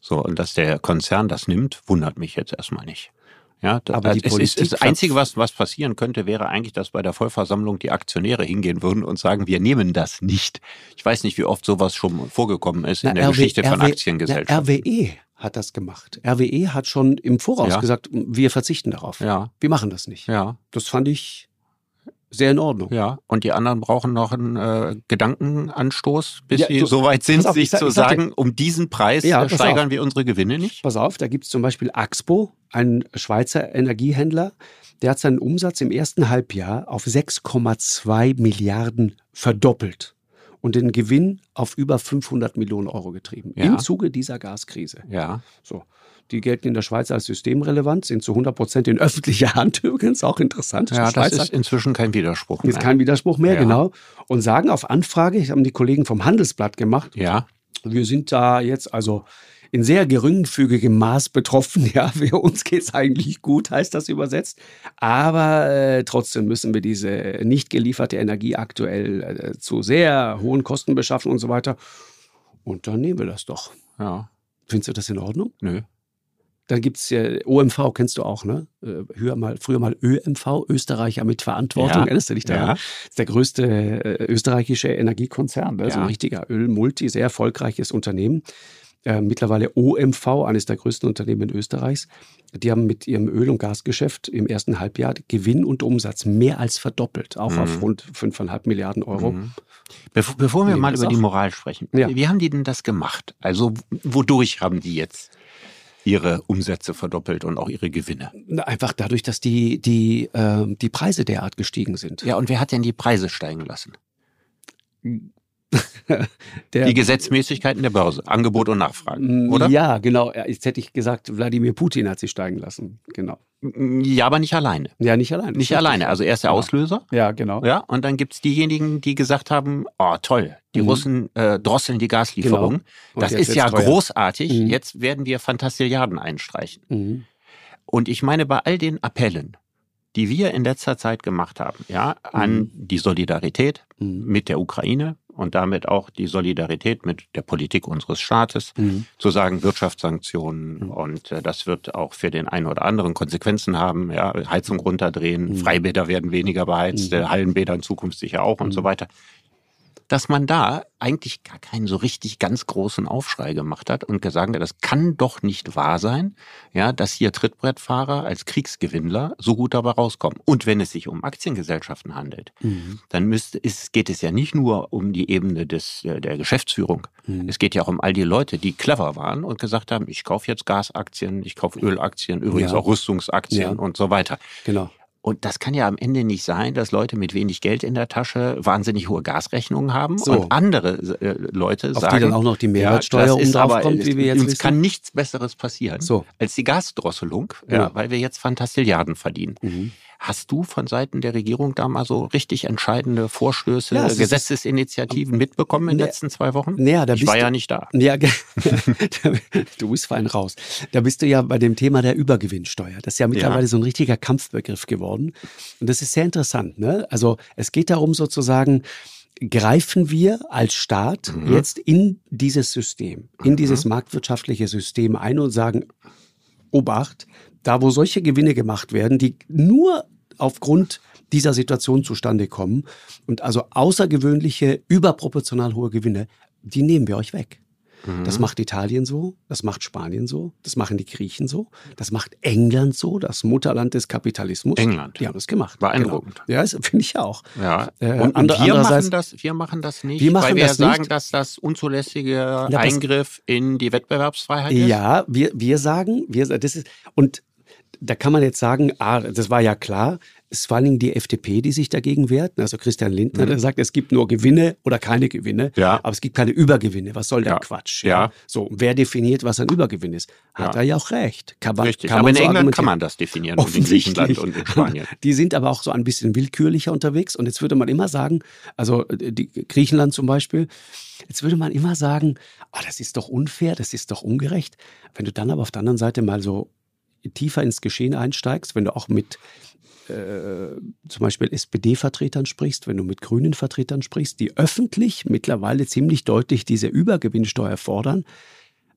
So, und dass der Konzern das nimmt, wundert mich jetzt erstmal nicht. Ja, das, aber die es Politik ist, das Einzige, was, was passieren könnte, wäre eigentlich, dass bei der Vollversammlung die Aktionäre hingehen würden und sagen, wir nehmen das nicht. Ich weiß nicht, wie oft sowas schon vorgekommen ist na, in der RW, Geschichte von RW, Aktiengesellschaften. Na, RWE hat das gemacht. RWE hat schon im Voraus ja. gesagt, wir verzichten darauf. Ja. Wir machen das nicht. Ja. Das fand ich sehr in Ordnung. Ja, und die anderen brauchen noch einen äh, Gedankenanstoß, bis ja, sie so weit sind, auf, sich sag, zu sagen, um diesen Preis ja, steigern auf. wir unsere Gewinne nicht. Pass auf, da gibt es zum Beispiel Axpo, ein Schweizer Energiehändler, der hat seinen Umsatz im ersten Halbjahr auf 6,2 Milliarden verdoppelt und den Gewinn auf über 500 Millionen Euro getrieben. Ja. Im Zuge dieser Gaskrise. Ja. So. Die gelten in der Schweiz als systemrelevant, sind zu 100 Prozent in öffentlicher Hand übrigens, auch interessant. Ja, das ist inzwischen kein Widerspruch mehr. Ist kein Widerspruch mehr, ja. genau. Und sagen auf Anfrage, ich habe die Kollegen vom Handelsblatt gemacht. Ja. Wir sind da jetzt also in sehr geringfügigem Maß betroffen. Ja, für uns geht es eigentlich gut, heißt das übersetzt. Aber äh, trotzdem müssen wir diese nicht gelieferte Energie aktuell äh, zu sehr hohen Kosten beschaffen und so weiter. Und dann nehmen wir das doch. Ja. Findest du das in Ordnung? Nö. Dann gibt es ja OMV, kennst du auch, ne? Früher mal, früher mal ÖMV, Österreicher mit Verantwortung. Ja. Erinnerst du dich daran? Ja. Das ist der größte äh, österreichische Energiekonzern. Ne? Ja. So ein richtiger Ölmulti, sehr erfolgreiches Unternehmen. Äh, mittlerweile OMV, eines der größten Unternehmen Österreichs. Die haben mit ihrem Öl- und Gasgeschäft im ersten Halbjahr Gewinn und Umsatz mehr als verdoppelt, auch mhm. auf rund 5,5 Milliarden Euro. Mhm. Bevor, bevor wir mal über die Moral sprechen, ja. wie haben die denn das gemacht? Also wodurch haben die jetzt ihre Umsätze verdoppelt und auch ihre Gewinne? Einfach dadurch, dass die, die, äh, die Preise derart gestiegen sind. Ja, und wer hat denn die Preise steigen lassen? Die Gesetzmäßigkeiten der Börse, Angebot und Nachfrage, mm, oder? Ja, genau. Jetzt hätte ich gesagt, Wladimir Putin hat sie steigen lassen. Genau. Ja, aber nicht alleine. Ja, nicht alleine. Nicht alleine. Also er ist der Auslöser. Ja, genau. Ja, und dann gibt es diejenigen, die gesagt haben, oh toll, die mhm. Russen äh, drosseln die Gaslieferung. Genau. Das ist ja teuer. großartig. Mhm. Jetzt werden wir Fantastilliarden einstreichen. Mhm. Und ich meine, bei all den Appellen, die wir in letzter Zeit gemacht haben, ja, an mhm. die Solidarität mhm. mit der Ukraine, und damit auch die Solidarität mit der Politik unseres Staates, mhm. zu sagen Wirtschaftssanktionen mhm. und äh, das wird auch für den einen oder anderen Konsequenzen haben, ja, Heizung runterdrehen, mhm. Freibäder werden weniger beheizt, mhm. Hallenbäder in Zukunft sicher auch und so mhm. weiter dass man da eigentlich gar keinen so richtig ganz großen Aufschrei gemacht hat und gesagt hat, das kann doch nicht wahr sein, ja, dass hier Trittbrettfahrer als Kriegsgewinnler so gut dabei rauskommen. Und wenn es sich um Aktiengesellschaften handelt, mhm. dann müsste, ist, geht es ja nicht nur um die Ebene des, äh, der Geschäftsführung. Mhm. Es geht ja auch um all die Leute, die clever waren und gesagt haben, ich kaufe jetzt Gasaktien, ich kaufe Ölaktien, übrigens ja. auch Rüstungsaktien ja. und so weiter. Genau. Und das kann ja am Ende nicht sein, dass Leute mit wenig Geld in der Tasche wahnsinnig hohe Gasrechnungen haben so. und andere äh, Leute Auf sagen, die dann auch noch die Mehrwertsteuer ja, um drauf kommt, wie wir jetzt uns wissen. kann nichts Besseres passieren so. als die Gasdrosselung, ja. weil wir jetzt Fantastilliarden verdienen. Mhm. Hast du von Seiten der Regierung da mal so richtig entscheidende Vorstöße, ja, Gesetzesinitiativen mitbekommen in den letzten zwei Wochen? Ja, da ich war ja nicht da. Ja, du bist fein raus. Da bist du ja bei dem Thema der Übergewinnsteuer. Das ist ja mittlerweile ja. so ein richtiger Kampfbegriff geworden. Und das ist sehr interessant. Ne? Also es geht darum sozusagen, greifen wir als Staat mhm. jetzt in dieses System, in mhm. dieses marktwirtschaftliche System ein und sagen, Obacht, da wo solche Gewinne gemacht werden, die nur aufgrund dieser Situation zustande kommen und also außergewöhnliche, überproportional hohe Gewinne, die nehmen wir euch weg. Das mhm. macht Italien so, das macht Spanien so, das machen die Griechen so, das macht England so, das Mutterland des Kapitalismus. England. Die haben das gemacht. Beeindruckend. Genau. Ja, finde ich auch. Ja. Äh, und, und wir, machen das, wir machen das nicht, wir machen weil wir das sagen, nicht. dass das unzulässige ja, Eingriff in die Wettbewerbsfreiheit ist. Ja, wir, wir sagen, wir, das ist, und da kann man jetzt sagen, ah, das war ja klar, es ist vor allen Dingen die FDP, die sich dagegen wehrt. Also Christian Lindner, mhm. der sagt, es gibt nur Gewinne oder keine Gewinne, ja. aber es gibt keine Übergewinne. Was soll der ja. Quatsch? Ja. ja. So, wer definiert, was ein Übergewinn ist? Hat er ja auch recht. Kann man, Richtig, kann aber in so England kann man das definieren und in Griechenland und in Spanien. Die sind aber auch so ein bisschen willkürlicher unterwegs und jetzt würde man immer sagen, also die Griechenland zum Beispiel, jetzt würde man immer sagen, oh, das ist doch unfair, das ist doch ungerecht. Wenn du dann aber auf der anderen Seite mal so tiefer ins Geschehen einsteigst, wenn du auch mit äh, zum Beispiel SPD-Vertretern sprichst, wenn du mit grünen Vertretern sprichst, die öffentlich mittlerweile ziemlich deutlich diese Übergewinnsteuer fordern.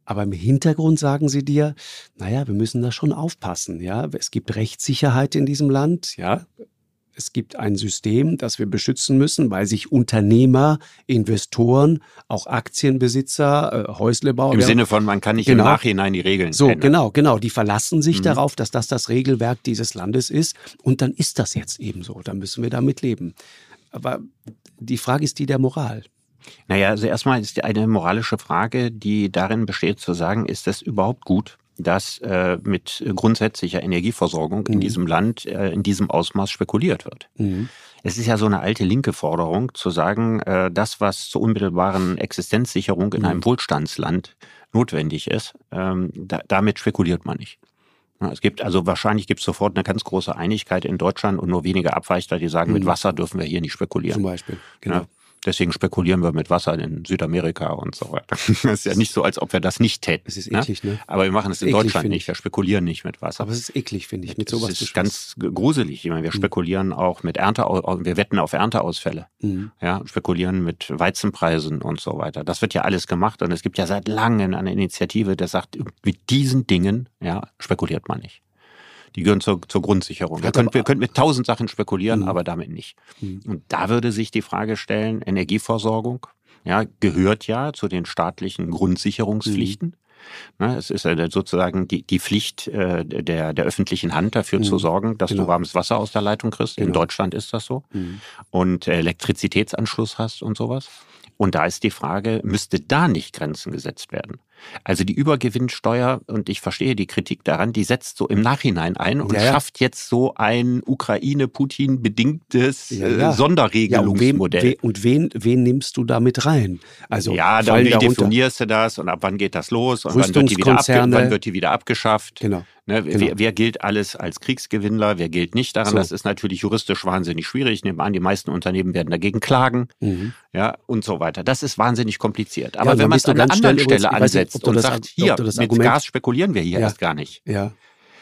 Aber im Hintergrund sagen sie dir, naja, wir müssen da schon aufpassen. Ja, es gibt Rechtssicherheit in diesem Land. Ja, es gibt ein System, das wir beschützen müssen, weil sich Unternehmer, Investoren, auch Aktienbesitzer, äh, Häuslebauer. Im Sinne von, man kann nicht genau, im Nachhinein die Regeln So, ändern. genau, genau. Die verlassen sich mhm. darauf, dass das das Regelwerk dieses Landes ist. Und dann ist das jetzt eben so. Dann müssen wir damit leben. Aber die Frage ist die der Moral. Naja, also erstmal ist eine moralische Frage, die darin besteht zu sagen, ist das überhaupt gut, dass äh, mit grundsätzlicher Energieversorgung mhm. in diesem Land äh, in diesem Ausmaß spekuliert wird. Mhm. Es ist ja so eine alte linke Forderung zu sagen, äh, das, was zur unmittelbaren Existenzsicherung in mhm. einem Wohlstandsland notwendig ist, ähm, da, damit spekuliert man nicht. Es gibt also wahrscheinlich gibt es sofort eine ganz große Einigkeit in Deutschland und nur wenige Abweichler, die sagen, mit mhm. Wasser dürfen wir hier nicht spekulieren. Zum Beispiel, genau. Deswegen spekulieren wir mit Wasser in Südamerika und so weiter. Es ist ja nicht so, als ob wir das nicht täten. Es ist ne? eklig, ne? Aber wir machen es in eklig, Deutschland nicht. Wir spekulieren nicht mit Wasser. Aber es ist eklig, finde ich, mit sowas. Es ist ganz gruselig. Ich meine, wir mhm. spekulieren auch mit Ernte, wir wetten auf Ernteausfälle. Mhm. Ja, spekulieren mit Weizenpreisen und so weiter. Das wird ja alles gemacht und es gibt ja seit langem eine Initiative, der sagt, mit diesen Dingen, ja, spekuliert man nicht. Die gehören zur, zur Grundsicherung. Wir können, wir können mit tausend Sachen spekulieren, mhm. aber damit nicht. Mhm. Und da würde sich die Frage stellen, Energieversorgung, ja, gehört ja zu den staatlichen Grundsicherungspflichten. Mhm. Ne, es ist sozusagen die, die Pflicht äh, der, der öffentlichen Hand dafür mhm. zu sorgen, dass genau. du warmes Wasser aus der Leitung kriegst. Genau. In Deutschland ist das so. Mhm. Und Elektrizitätsanschluss hast und sowas. Und da ist die Frage, müsste da nicht Grenzen gesetzt werden? Also die Übergewinnsteuer, und ich verstehe die Kritik daran, die setzt so im Nachhinein ein und ja, ja. schafft jetzt so ein Ukraine-Putin-bedingtes ja, äh, Sonderregelungsmodell. Ja, und, wen, wen, nimmst du damit rein? Also ja, dann wie definierst du das und ab wann geht das los und wann wird, die wieder wann wird die wieder abgeschafft? Genau. Ne, genau. wer, wer, gilt alles als Kriegsgewinnler, wer gilt nicht daran? So. Das ist natürlich juristisch wahnsinnig schwierig. Ich nehme an, die meisten Unternehmen werden dagegen klagen, mhm. ja, und so weiter. Das ist wahnsinnig kompliziert. Aber ja, wenn man es an einer anderen Stelle ansetzt nicht, und das, sagt, hier, mit Argument, Gas spekulieren wir hier ja. erst gar nicht. Ja.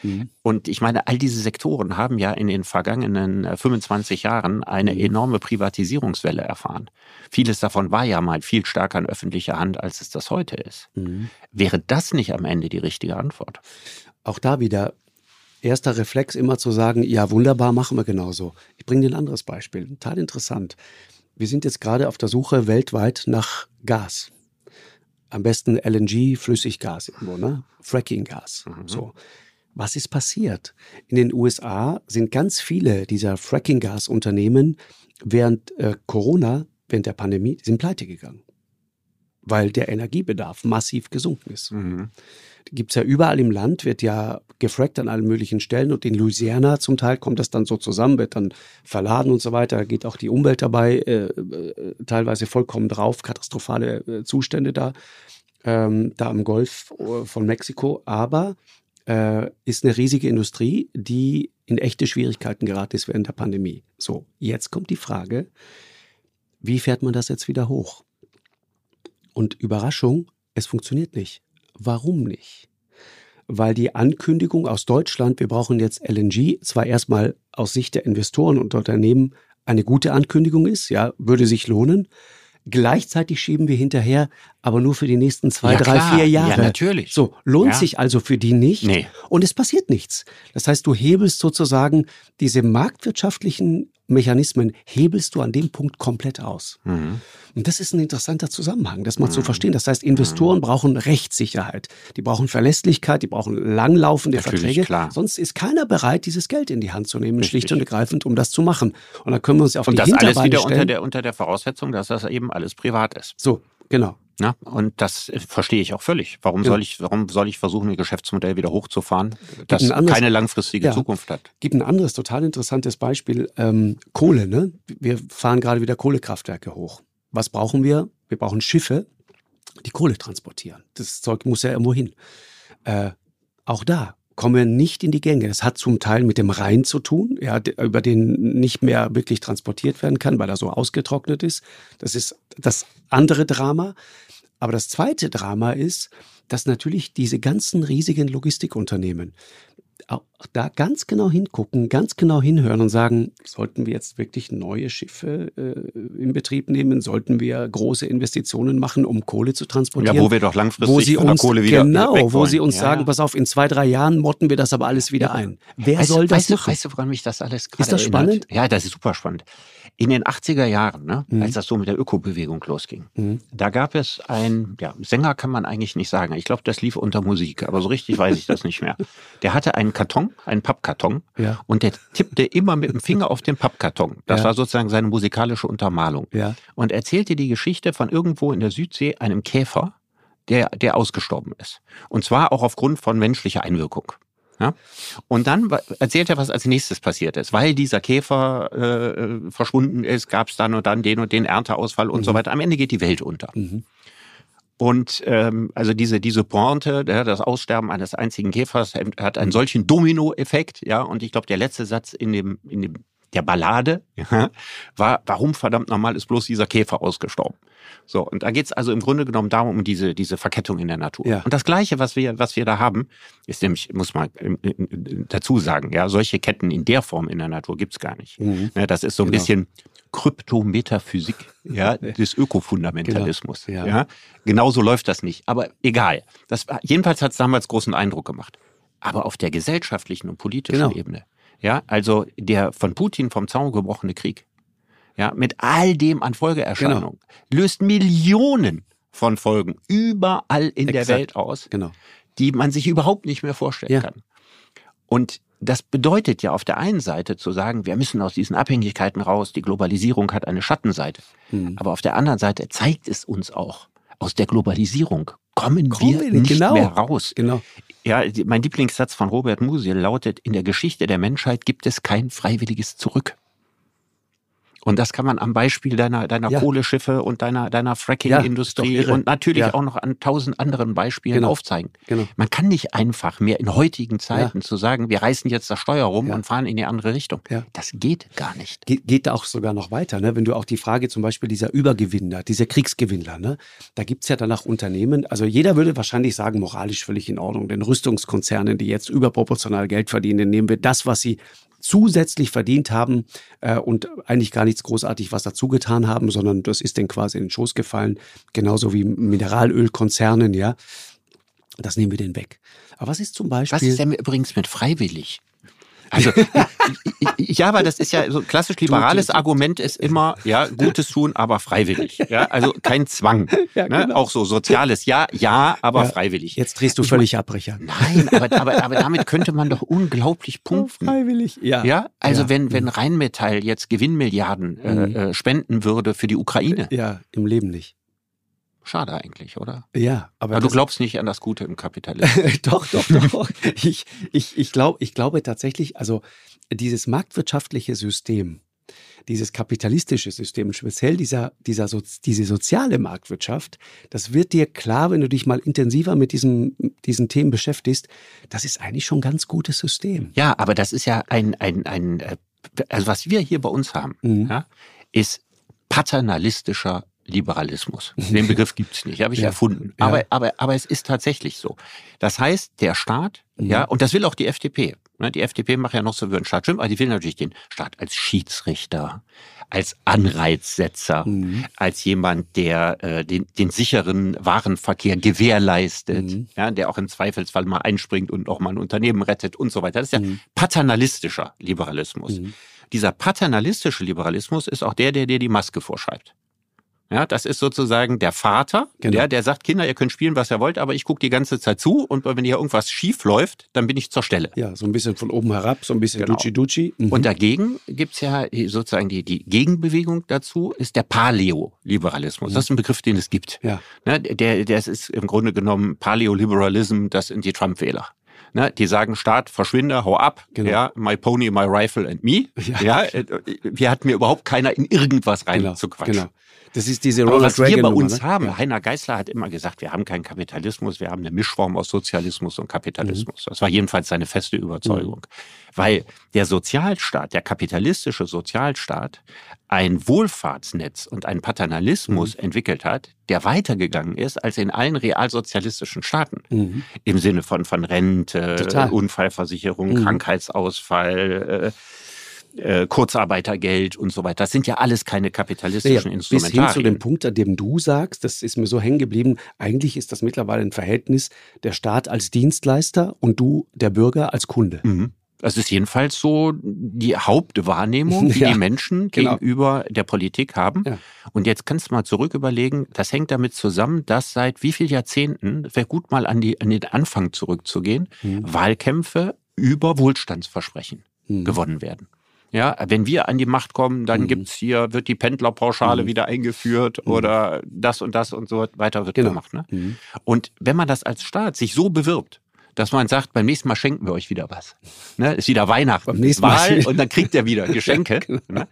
Mhm. Und ich meine, all diese Sektoren haben ja in den vergangenen 25 äh, Jahren eine mhm. enorme Privatisierungswelle erfahren. Vieles davon war ja mal viel stärker in öffentlicher Hand, als es das heute ist. Mhm. Wäre das nicht am Ende die richtige Antwort? Auch da wieder erster Reflex immer zu sagen, ja wunderbar, machen wir genauso. Ich bringe dir ein anderes Beispiel, total interessant. Wir sind jetzt gerade auf der Suche weltweit nach Gas. Am besten LNG, Flüssiggas irgendwo, ne? Fracking-Gas. Mhm. So. Was ist passiert? In den USA sind ganz viele dieser Fracking-Gas-Unternehmen während äh, Corona, während der Pandemie, sind pleite gegangen. Weil der Energiebedarf massiv gesunken ist. Mhm gibt es ja überall im Land, wird ja gefrackt an allen möglichen Stellen und in Louisiana zum Teil kommt das dann so zusammen, wird dann verladen und so weiter. Da geht auch die Umwelt dabei äh, äh, teilweise vollkommen drauf, katastrophale äh, Zustände da, ähm, da am Golf äh, von Mexiko. Aber äh, ist eine riesige Industrie, die in echte Schwierigkeiten geraten ist während der Pandemie. So, jetzt kommt die Frage, wie fährt man das jetzt wieder hoch? Und Überraschung, es funktioniert nicht. Warum nicht? Weil die Ankündigung aus Deutschland, wir brauchen jetzt LNG, zwar erstmal aus Sicht der Investoren und Unternehmen eine gute Ankündigung ist, ja, würde sich lohnen. Gleichzeitig schieben wir hinterher, aber nur für die nächsten zwei, ja, drei, klar. vier Jahre. Ja, natürlich. So, lohnt ja. sich also für die nicht. Nee. Und es passiert nichts. Das heißt, du hebelst sozusagen diese marktwirtschaftlichen Mechanismen hebelst du an dem Punkt komplett aus. Mhm. Und das ist ein interessanter Zusammenhang, das mal mhm. zu verstehen. Das heißt, Investoren mhm. brauchen Rechtssicherheit, die brauchen Verlässlichkeit, die brauchen langlaufende Natürlich, Verträge. Klar. Sonst ist keiner bereit, dieses Geld in die Hand zu nehmen, Richtig. schlicht und ergreifend, um das zu machen. Und dann können wir uns auf und die das Hinterbeine alles wieder stellen. unter der, unter der Voraussetzung, dass das eben alles privat ist. So, genau. Ja, und das äh, verstehe ich auch völlig. Warum ja. soll ich, warum soll ich versuchen, ein Geschäftsmodell wieder hochzufahren, das anderes, keine langfristige ja, Zukunft hat? Gibt ein anderes total interessantes Beispiel. Ähm, Kohle, ne? Wir fahren gerade wieder Kohlekraftwerke hoch. Was brauchen wir? Wir brauchen Schiffe, die Kohle transportieren. Das Zeug muss ja irgendwo hin. Äh, auch da kommen nicht in die Gänge. Das hat zum Teil mit dem Rhein zu tun, ja, über den nicht mehr wirklich transportiert werden kann, weil er so ausgetrocknet ist. Das ist das andere Drama. Aber das zweite Drama ist, dass natürlich diese ganzen riesigen Logistikunternehmen auch da ganz genau hingucken, ganz genau hinhören und sagen, sollten wir jetzt wirklich neue Schiffe äh, in Betrieb nehmen? Sollten wir große Investitionen machen, um Kohle zu transportieren? Ja, wo wir doch langfristig wo sie uns, Kohle wieder Genau, wo sie uns ja. sagen, pass auf, in zwei, drei Jahren motten wir das aber alles wieder ein. Wer weißt, soll das weißt machen? Du, weißt du, woran mich das alles gerade Ist das erinnert? spannend? Ja, das ist super spannend. In den 80er Jahren, ne, mhm. als das so mit der Ökobewegung losging, mhm. da gab es ein, ja, Sänger kann man eigentlich nicht sagen. Ich glaube, das lief unter Musik, aber so richtig weiß ich das nicht mehr. Der hatte einen Karton, einen Pappkarton, ja. und der tippte immer mit dem Finger auf den Pappkarton. Das ja. war sozusagen seine musikalische Untermalung. Ja. Und erzählte die Geschichte von irgendwo in der Südsee einem Käfer, der, der ausgestorben ist. Und zwar auch aufgrund von menschlicher Einwirkung. Ja? Und dann erzählt er, was als nächstes passiert ist. Weil dieser Käfer äh, verschwunden ist, gab es dann und dann den und den Ernteausfall und mhm. so weiter. Am Ende geht die Welt unter. Mhm. Und ähm, also diese diese Pointe, ja, das Aussterben eines einzigen Käfers hat einen solchen Dominoeffekt, ja. Und ich glaube, der letzte Satz in dem in dem der Ballade ja, war, warum verdammt nochmal ist bloß dieser Käfer ausgestorben? So, und da geht's also im Grunde genommen darum, um diese, diese Verkettung in der Natur. Ja. Und das Gleiche, was wir, was wir da haben, ist nämlich, muss man dazu sagen, ja, solche Ketten in der Form in der Natur gibt's gar nicht. Mhm. Ne, das ist so ein genau. bisschen Kryptometaphysik ja, des Ökofundamentalismus. Genau. Ja. ja. Genauso läuft das nicht. Aber egal. Das, jedenfalls hat es damals großen Eindruck gemacht. Aber auf der gesellschaftlichen und politischen genau. Ebene ja, also der von Putin vom Zaun gebrochene Krieg, ja, mit all dem an Folgeerscheinungen, genau. löst Millionen von Folgen überall in Exakt. der Welt aus, genau. die man sich überhaupt nicht mehr vorstellen ja. kann. Und das bedeutet ja auf der einen Seite zu sagen, wir müssen aus diesen Abhängigkeiten raus, die Globalisierung hat eine Schattenseite. Mhm. Aber auf der anderen Seite zeigt es uns auch, aus der Globalisierung kommen, kommen wir nicht genau. mehr raus. Genau. Ja, mein Lieblingssatz von Robert Musil lautet, in der Geschichte der Menschheit gibt es kein freiwilliges Zurück. Und das kann man am Beispiel deiner, deiner ja. Kohleschiffe und deiner, deiner Fracking-Industrie ja, und natürlich ja. auch noch an tausend anderen Beispielen genau. aufzeigen. Genau. Man kann nicht einfach mehr in heutigen Zeiten zu sagen, wir reißen jetzt das Steuer rum und fahren in die andere Richtung. Das geht gar nicht. Ge geht auch sogar noch weiter. Ne? Wenn du auch die Frage zum Beispiel dieser Übergewinner, dieser Kriegsgewinnler, ne? da gibt's ja danach Unternehmen, also jeder würde wahrscheinlich sagen, moralisch völlig in Ordnung. Den Rüstungskonzernen, die jetzt überproportional Geld verdienen, nehmen wir das, was sie zusätzlich verdient haben äh, und eigentlich gar nichts großartig was dazu getan haben, sondern das ist denen quasi in den Schoß gefallen, genauso wie Mineralölkonzernen, ja. Das nehmen wir denen weg. Aber was ist zum Beispiel. Was ist denn übrigens mit freiwillig? Also ja, aber das ist ja so ein klassisch liberales Argument ist immer, ja, Gutes tun, aber freiwillig. Ja, also kein Zwang. Ja, ne? genau. Auch so soziales Ja, ja, aber ja, freiwillig. Jetzt drehst du ich völlig ab, Richard. Nein, aber, aber, aber damit könnte man doch unglaublich punkten. Oh, freiwillig, ja. Ja, also ja. wenn, wenn Rheinmetall jetzt Gewinnmilliarden äh, mhm. äh, spenden würde für die Ukraine. Ja, im Leben nicht. Schade eigentlich, oder? Ja, aber. aber du glaubst nicht an das Gute im Kapitalismus. doch, doch, doch. ich, ich, ich, glaub, ich glaube tatsächlich, also dieses marktwirtschaftliche System, dieses kapitalistische System, speziell dieser, dieser so, diese soziale Marktwirtschaft, das wird dir klar, wenn du dich mal intensiver mit diesem, diesen Themen beschäftigst, das ist eigentlich schon ein ganz gutes System. Ja, aber das ist ja ein, ein, ein äh, also was wir hier bei uns haben, mhm. ja, ist paternalistischer Sozialliberalismus. Den Begriff gibt's nicht, habe ich ja. erfunden. Ja. Aber, aber, aber es ist tatsächlich so. Das heißt, der Staat, mhm. ja, und das will auch die FDP. Ne, die FDP macht ja noch so, wie Staat stimmt, aber die will natürlich den Staat als Schiedsrichter, als Anreizsetzer, mhm. als jemand, der äh, den, den sicheren Warenverkehr gewährleistet, mhm. ja, der auch im Zweifelsfall mal einspringt und auch mal ein Unternehmen rettet und so weiter. Das ist ja mhm. paternalistischer Liberalismus. Mhm. Dieser paternalistische Liberalismus ist auch der, der dir die Maske vorschreibt. Ja, das ist sozusagen der Vater, genau. der, der sagt, Kinder, ihr könnt spielen, was ihr wollt, aber ich gucke die ganze Zeit zu und wenn hier irgendwas schief läuft, dann bin ich zur Stelle. Ja, so ein bisschen von oben herab, so ein bisschen genau. Duci-Duci. Mhm. Und dagegen gibt's ja sozusagen die, die Gegenbewegung dazu, ist der Paleo-Liberalismus. Mhm. Das ist ein Begriff, den es gibt. Ja. Ne, der, der ist im Grunde genommen Paleo-Liberalism, das sind die Trump-Wähler. Ne, die sagen, Staat, verschwinde, hau ab, genau. ja, my pony, my rifle and me. Ja. ja äh, hier hat mir überhaupt keiner in irgendwas rein genau. zu quatschen. Genau. Das ist diese Ronald was wir bei uns ne? haben, ja. Heiner Geißler hat immer gesagt, wir haben keinen Kapitalismus, wir haben eine Mischform aus Sozialismus und Kapitalismus. Mhm. Das war jedenfalls seine feste Überzeugung. Mhm. Weil der Sozialstaat, der kapitalistische Sozialstaat, ein Wohlfahrtsnetz und einen Paternalismus mhm. entwickelt hat, der weitergegangen ist als in allen realsozialistischen Staaten. Mhm. Im Sinne von, von Rente, Total. Unfallversicherung, mhm. Krankheitsausfall, äh, Kurzarbeitergeld und so weiter. Das sind ja alles keine kapitalistischen ja, Instrumentarien. Bis hin zu dem Punkt, an dem du sagst, das ist mir so hängen geblieben, eigentlich ist das mittlerweile ein Verhältnis der Staat als Dienstleister und du, der Bürger, als Kunde. Mhm. Das ist jedenfalls so die Hauptwahrnehmung, die ja, die Menschen genau. gegenüber der Politik haben. Ja. Und jetzt kannst du mal zurück überlegen, das hängt damit zusammen, dass seit wie vielen Jahrzehnten, wäre gut mal an, die, an den Anfang zurückzugehen, mhm. Wahlkämpfe über Wohlstandsversprechen mhm. gewonnen werden. Ja, wenn wir an die Macht kommen, dann mhm. gibt's hier, wird die Pendlerpauschale mhm. wieder eingeführt mhm. oder das und das und so weiter wird genau. gemacht. Ne? Mhm. Und wenn man das als Staat sich so bewirbt, dass man sagt, beim nächsten Mal schenken wir euch wieder was. Ne? Ist wieder Weihnachten, beim nächsten Wahl und dann kriegt er wieder Geschenke. genau. ne?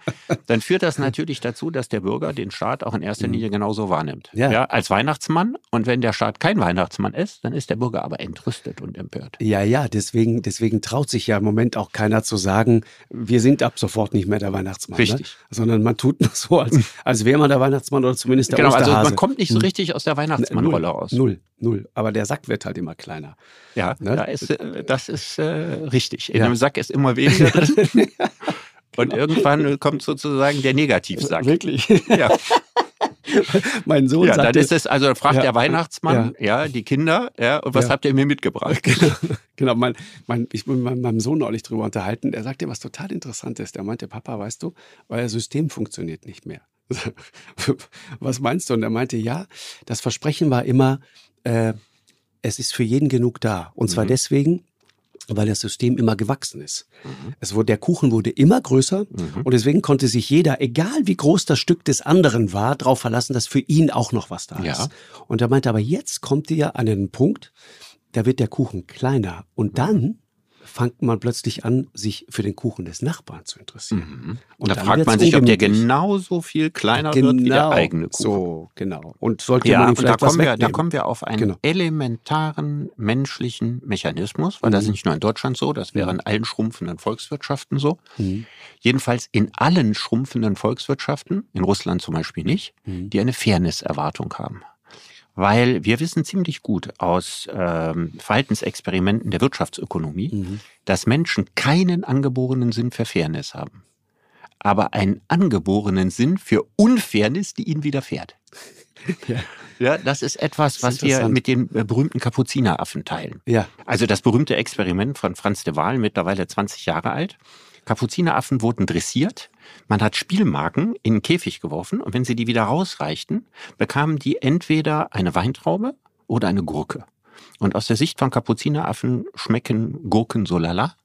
Dann führt das natürlich dazu, dass der Bürger den Staat auch in erster mhm. Linie genauso wahrnimmt. Ja. ja. als Weihnachtsmann. Und wenn der Staat kein Weihnachtsmann ist, dann ist der Bürger aber entrüstet und empört. Ja, ja, deswegen, deswegen traut sich ja im Moment auch keiner zu sagen, wir sind ab sofort nicht mehr der Weihnachtsmann. Ne? Richtig. Ne? Sondern man tut nur so, als, als wäre man der Weihnachtsmann oder zumindest der genau, Osterhase. Also man kommt nicht so hm. richtig aus der Weihnachtsmannrolle aus. Null, null. Aber der Sack wird halt immer kleiner. Ja, ne? da ist, äh, das ist äh, richtig. In ja. einem Sack ist immer weniger drin. Und irgendwann kommt sozusagen der Negativsack. Wirklich? Ja. mein Sohn ja, sagte, dann ist es, also fragt ja, der Weihnachtsmann, ja. ja. die Kinder, ja, und was ja. habt ihr mir mitgebracht? Genau, genau mein, mein, ich bin mit meinem Sohn neulich drüber unterhalten, der sagte was total Interessantes. Der meinte, Papa, weißt du, euer System funktioniert nicht mehr. was meinst du? Und er meinte, ja, das Versprechen war immer, äh, es ist für jeden genug da. Und zwar mhm. deswegen, weil das System immer gewachsen ist. Mhm. Es wurde, der Kuchen wurde immer größer mhm. und deswegen konnte sich jeder, egal wie groß das Stück des anderen war, darauf verlassen, dass für ihn auch noch was da ja. ist. Und er meinte, aber jetzt kommt ihr an einen Punkt, da wird der Kuchen kleiner und mhm. dann fängt man plötzlich an, sich für den Kuchen des Nachbarn zu interessieren. Mhm. Und da fragt man sich, ob der genauso viel kleiner genau, wird wie der genau. eigene Kuchen. So, genau. Und sollte ja, man ihm vielleicht da kommen, wir, da kommen wir auf einen genau. elementaren menschlichen Mechanismus, weil mhm. das ist nicht nur in Deutschland so, das wäre in allen schrumpfenden Volkswirtschaften so. Mhm. Jedenfalls in allen schrumpfenden Volkswirtschaften, in Russland zum Beispiel nicht, mhm. die eine Fairness-Erwartung haben weil wir wissen ziemlich gut aus ähm, Verhaltensexperimenten der Wirtschaftsökonomie, mhm. dass Menschen keinen angeborenen Sinn für Fairness haben, aber einen angeborenen Sinn für Unfairness, die ihnen widerfährt. Ja. Ja, das ist etwas, was wir mit den äh, berühmten Kapuzineraffen teilen. Ja. Also das berühmte Experiment von Franz de Waal, mittlerweile 20 Jahre alt. Kapuzineraffen wurden dressiert. Man hat Spielmarken in den Käfig geworfen und wenn sie die wieder rausreichten, bekamen die entweder eine Weintraube oder eine Gurke. Und aus der Sicht von Kapuzineraffen schmecken Gurken so lala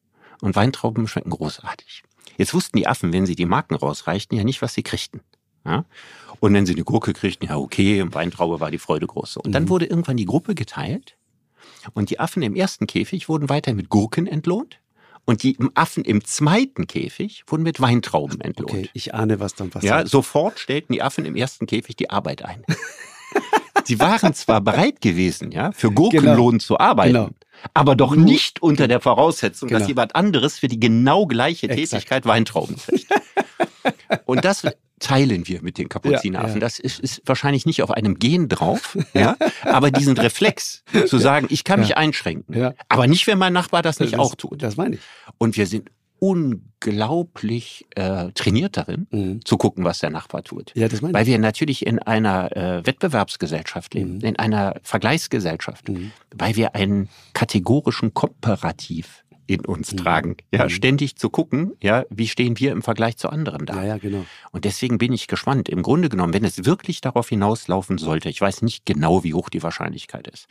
und Weintrauben schmecken großartig. Jetzt wussten die Affen, wenn sie die Marken rausreichten, ja nicht, was sie kriegten. Ja? Und wenn sie eine Gurke kriegten, ja okay, Weintraube war die Freude groß. Und dann mhm. wurde irgendwann die Gruppe geteilt und die Affen im ersten Käfig wurden weiter mit Gurken entlohnt und die Affen im zweiten Käfig wurden mit Weintrauben entlohnt. Okay, ich ahne, was dann passiert. Ja, sofort stellten die Affen im ersten Käfig die Arbeit ein. Sie waren zwar bereit gewesen, ja, für Gurkenlohn genau. zu arbeiten, genau. aber doch nicht unter der Voraussetzung, genau. dass jemand anderes für die genau gleiche Exakt. Tätigkeit Weintrauben kriegt. Und das teilen wir mit den Kapuzineraffen. Ja, ja. Das ist, ist, wahrscheinlich nicht auf einem Gen drauf, ja, aber diesen Reflex zu sagen, ich kann mich einschränken, aber nicht, wenn mein Nachbar das nicht das, auch tut. Das meine ich. Und wir sind unglaublich äh, trainiert darin, mhm. zu gucken, was der Nachbar tut. Ja, das meine Weil wir natürlich in einer äh, Wettbewerbsgesellschaft leben, mhm. in einer Vergleichsgesellschaft, mhm. weil wir einen kategorischen Komparativ in uns tragen. Ja, mhm. ständig zu gucken, ja, wie stehen wir im Vergleich zu anderen da. Ja, ja, genau. Und deswegen bin ich gespannt. Im Grunde genommen, wenn es wirklich darauf hinauslaufen sollte, ich weiß nicht genau, wie hoch die Wahrscheinlichkeit ist,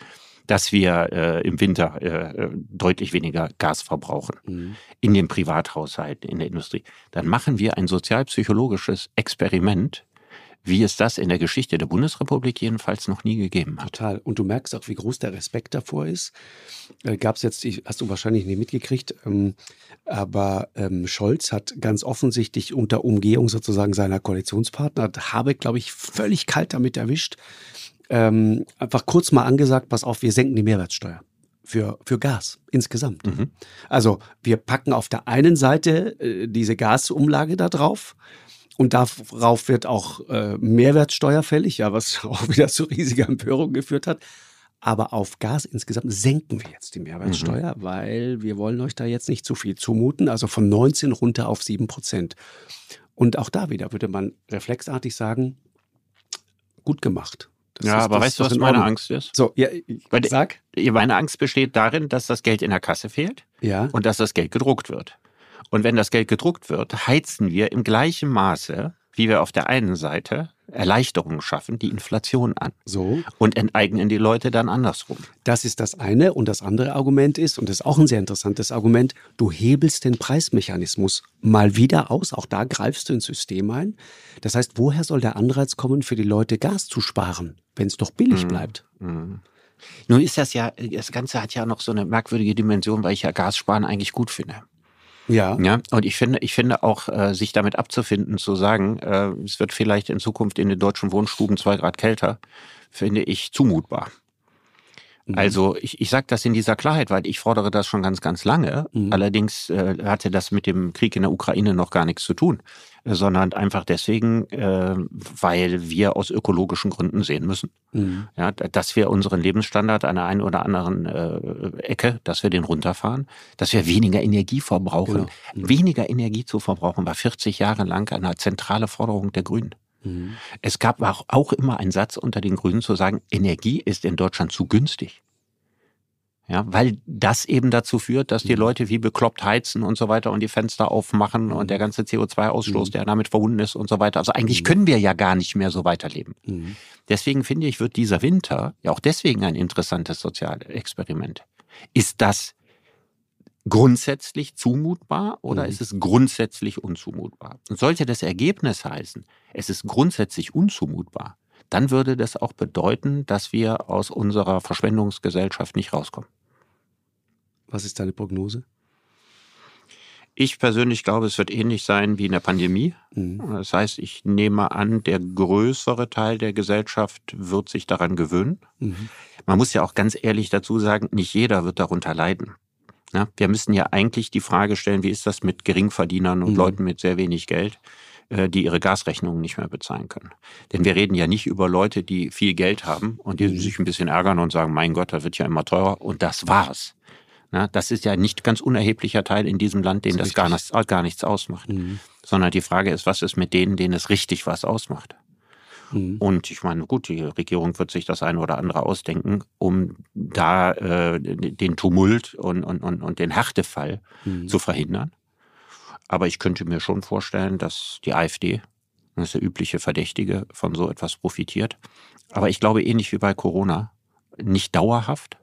dass wir äh, im Winter äh, deutlich weniger Gas verbrauchen mhm. in den Privathaushalten, in der Industrie, dann machen wir ein sozialpsychologisches Experiment, wie es das in der Geschichte der Bundesrepublik jedenfalls noch nie gegeben hat. Total. Und du merkst auch, wie groß der Respekt davor ist. Äh, Gab es jetzt, hast du wahrscheinlich nicht mitgekriegt, ähm, aber ähm, Scholz hat ganz offensichtlich unter Umgehung sozusagen seiner Koalitionspartner, habe, glaube ich, völlig kalt damit erwischt, ähm, einfach kurz mal angesagt, pass auf, wir senken die Mehrwertsteuer für, für Gas insgesamt. Mhm. Also wir packen auf der einen Seite äh, diese Gasumlage da drauf und darauf wird auch äh, Mehrwertsteuer fällig, ja, was auch wieder zu riesiger Empörung geführt hat. Aber auf Gas insgesamt senken wir jetzt die Mehrwertsteuer, mhm. weil wir wollen euch da jetzt nicht zu viel zumuten. Also von 19 runter auf 7 Prozent. Und auch da wieder würde man reflexartig sagen, gut gemacht. Das ja, ist, aber weißt du, was meine Angst ist? So, ja, sag. Meine Angst besteht darin, dass das Geld in der Kasse fehlt ja. und dass das Geld gedruckt wird. Und wenn das Geld gedruckt wird, heizen wir im gleichen Maße, wie wir auf der einen Seite Erleichterungen schaffen, die Inflation an. So. Und enteignen die Leute dann andersrum. Das ist das eine. Und das andere Argument ist, und das ist auch ein sehr interessantes Argument, du hebelst den Preismechanismus mal wieder aus. Auch da greifst du ins System ein. Das heißt, woher soll der Anreiz kommen, für die Leute Gas zu sparen, wenn es doch billig mhm. bleibt? Mhm. Nun ist das ja, das Ganze hat ja noch so eine merkwürdige Dimension, weil ich ja Gassparen eigentlich gut finde. Ja. ja. Und ich finde, ich finde auch, äh, sich damit abzufinden, zu sagen, äh, es wird vielleicht in Zukunft in den deutschen Wohnstuben zwei Grad kälter, finde ich zumutbar. Mhm. Also ich, ich sage das in dieser Klarheit, weil ich fordere das schon ganz, ganz lange. Mhm. Allerdings äh, hatte das mit dem Krieg in der Ukraine noch gar nichts zu tun, sondern einfach deswegen, äh, weil wir aus ökologischen Gründen sehen müssen, mhm. ja, dass wir unseren Lebensstandard an der einen oder anderen äh, Ecke, dass wir den runterfahren, dass wir weniger Energie verbrauchen. Genau. Mhm. Weniger Energie zu verbrauchen war 40 Jahre lang eine zentrale Forderung der Grünen. Mhm. Es gab auch, auch immer einen Satz unter den Grünen zu sagen, Energie ist in Deutschland zu günstig. Ja, weil das eben dazu führt, dass die mhm. Leute wie bekloppt heizen und so weiter und die Fenster aufmachen und der mhm. ganze CO2-Ausstoß, mhm. der damit verbunden ist und so weiter. Also eigentlich können wir ja gar nicht mehr so weiterleben. Mhm. Deswegen finde ich, wird dieser Winter ja auch deswegen ein interessantes Sozialexperiment. Ist das grundsätzlich zumutbar oder mhm. ist es grundsätzlich unzumutbar? Und sollte das Ergebnis heißen, es ist grundsätzlich unzumutbar, dann würde das auch bedeuten, dass wir aus unserer Verschwendungsgesellschaft nicht rauskommen. Was ist deine Prognose? Ich persönlich glaube, es wird ähnlich sein wie in der Pandemie. Mhm. Das heißt, ich nehme an, der größere Teil der Gesellschaft wird sich daran gewöhnen. Mhm. Man muss ja auch ganz ehrlich dazu sagen, nicht jeder wird darunter leiden. Ja, wir müssen ja eigentlich die Frage stellen, wie ist das mit Geringverdienern und mhm. Leuten mit sehr wenig Geld, die ihre Gasrechnungen nicht mehr bezahlen können. Denn wir reden ja nicht über Leute, die viel Geld haben und die mhm. sich ein bisschen ärgern und sagen, mein Gott, das wird ja immer teurer und das war's. Na, das ist ja nicht ganz unerheblicher Teil in diesem Land, den das, das gar, nichts, gar nichts ausmacht. Mhm. Sondern die Frage ist, was ist mit denen, denen es richtig was ausmacht? Mhm. Und ich meine, gut, die Regierung wird sich das eine oder andere ausdenken, um da äh, den Tumult und, und, und, und den Härtefall mhm. zu verhindern. Aber ich könnte mir schon vorstellen, dass die AfD, das ist der übliche Verdächtige, von so etwas profitiert. Aber ich glaube, ähnlich wie bei Corona, nicht dauerhaft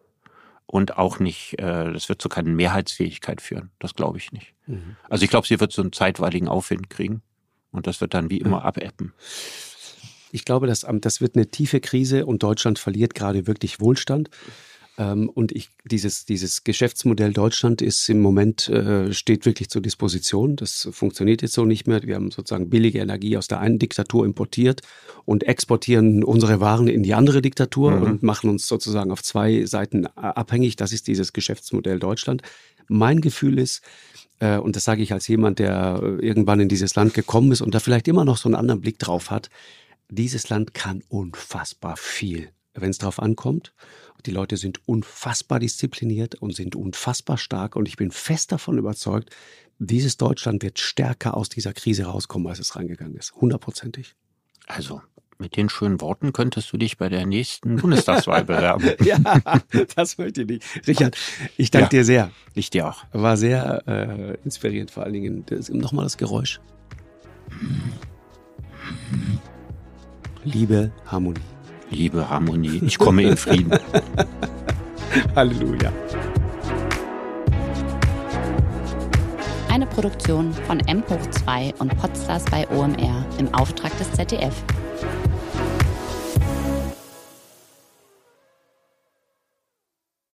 und auch nicht, äh, das wird zu keiner Mehrheitsfähigkeit führen. Das glaube ich nicht. Mhm. Also ich glaube, sie wird so einen zeitweiligen Aufwind kriegen und das wird dann wie immer mhm. abebben. Ich glaube, das, das wird eine tiefe Krise und Deutschland verliert gerade wirklich Wohlstand. Ähm, und ich, dieses, dieses Geschäftsmodell Deutschland ist im Moment, äh, steht wirklich zur Disposition. Das funktioniert jetzt so nicht mehr. Wir haben sozusagen billige Energie aus der einen Diktatur importiert und exportieren unsere Waren in die andere Diktatur mhm. und machen uns sozusagen auf zwei Seiten abhängig. Das ist dieses Geschäftsmodell Deutschland. Mein Gefühl ist, äh, und das sage ich als jemand, der äh, irgendwann in dieses Land gekommen ist und da vielleicht immer noch so einen anderen Blick drauf hat, dieses Land kann unfassbar viel, wenn es drauf ankommt. Die Leute sind unfassbar diszipliniert und sind unfassbar stark. Und ich bin fest davon überzeugt, dieses Deutschland wird stärker aus dieser Krise rauskommen, als es reingegangen ist. Hundertprozentig. Also, mit den schönen Worten könntest du dich bei der nächsten Bundestagswahl bewerben. ja, das möchte ich nicht. Richard, ich danke ja, dir sehr. Ich dir auch. War sehr äh, inspirierend, vor allen Dingen. Nochmal das Geräusch. Liebe Harmonie. Liebe Harmonie. Ich komme in Frieden. Halleluja. Eine Produktion von M hoch 2 und Podstars bei OMR im Auftrag des ZDF.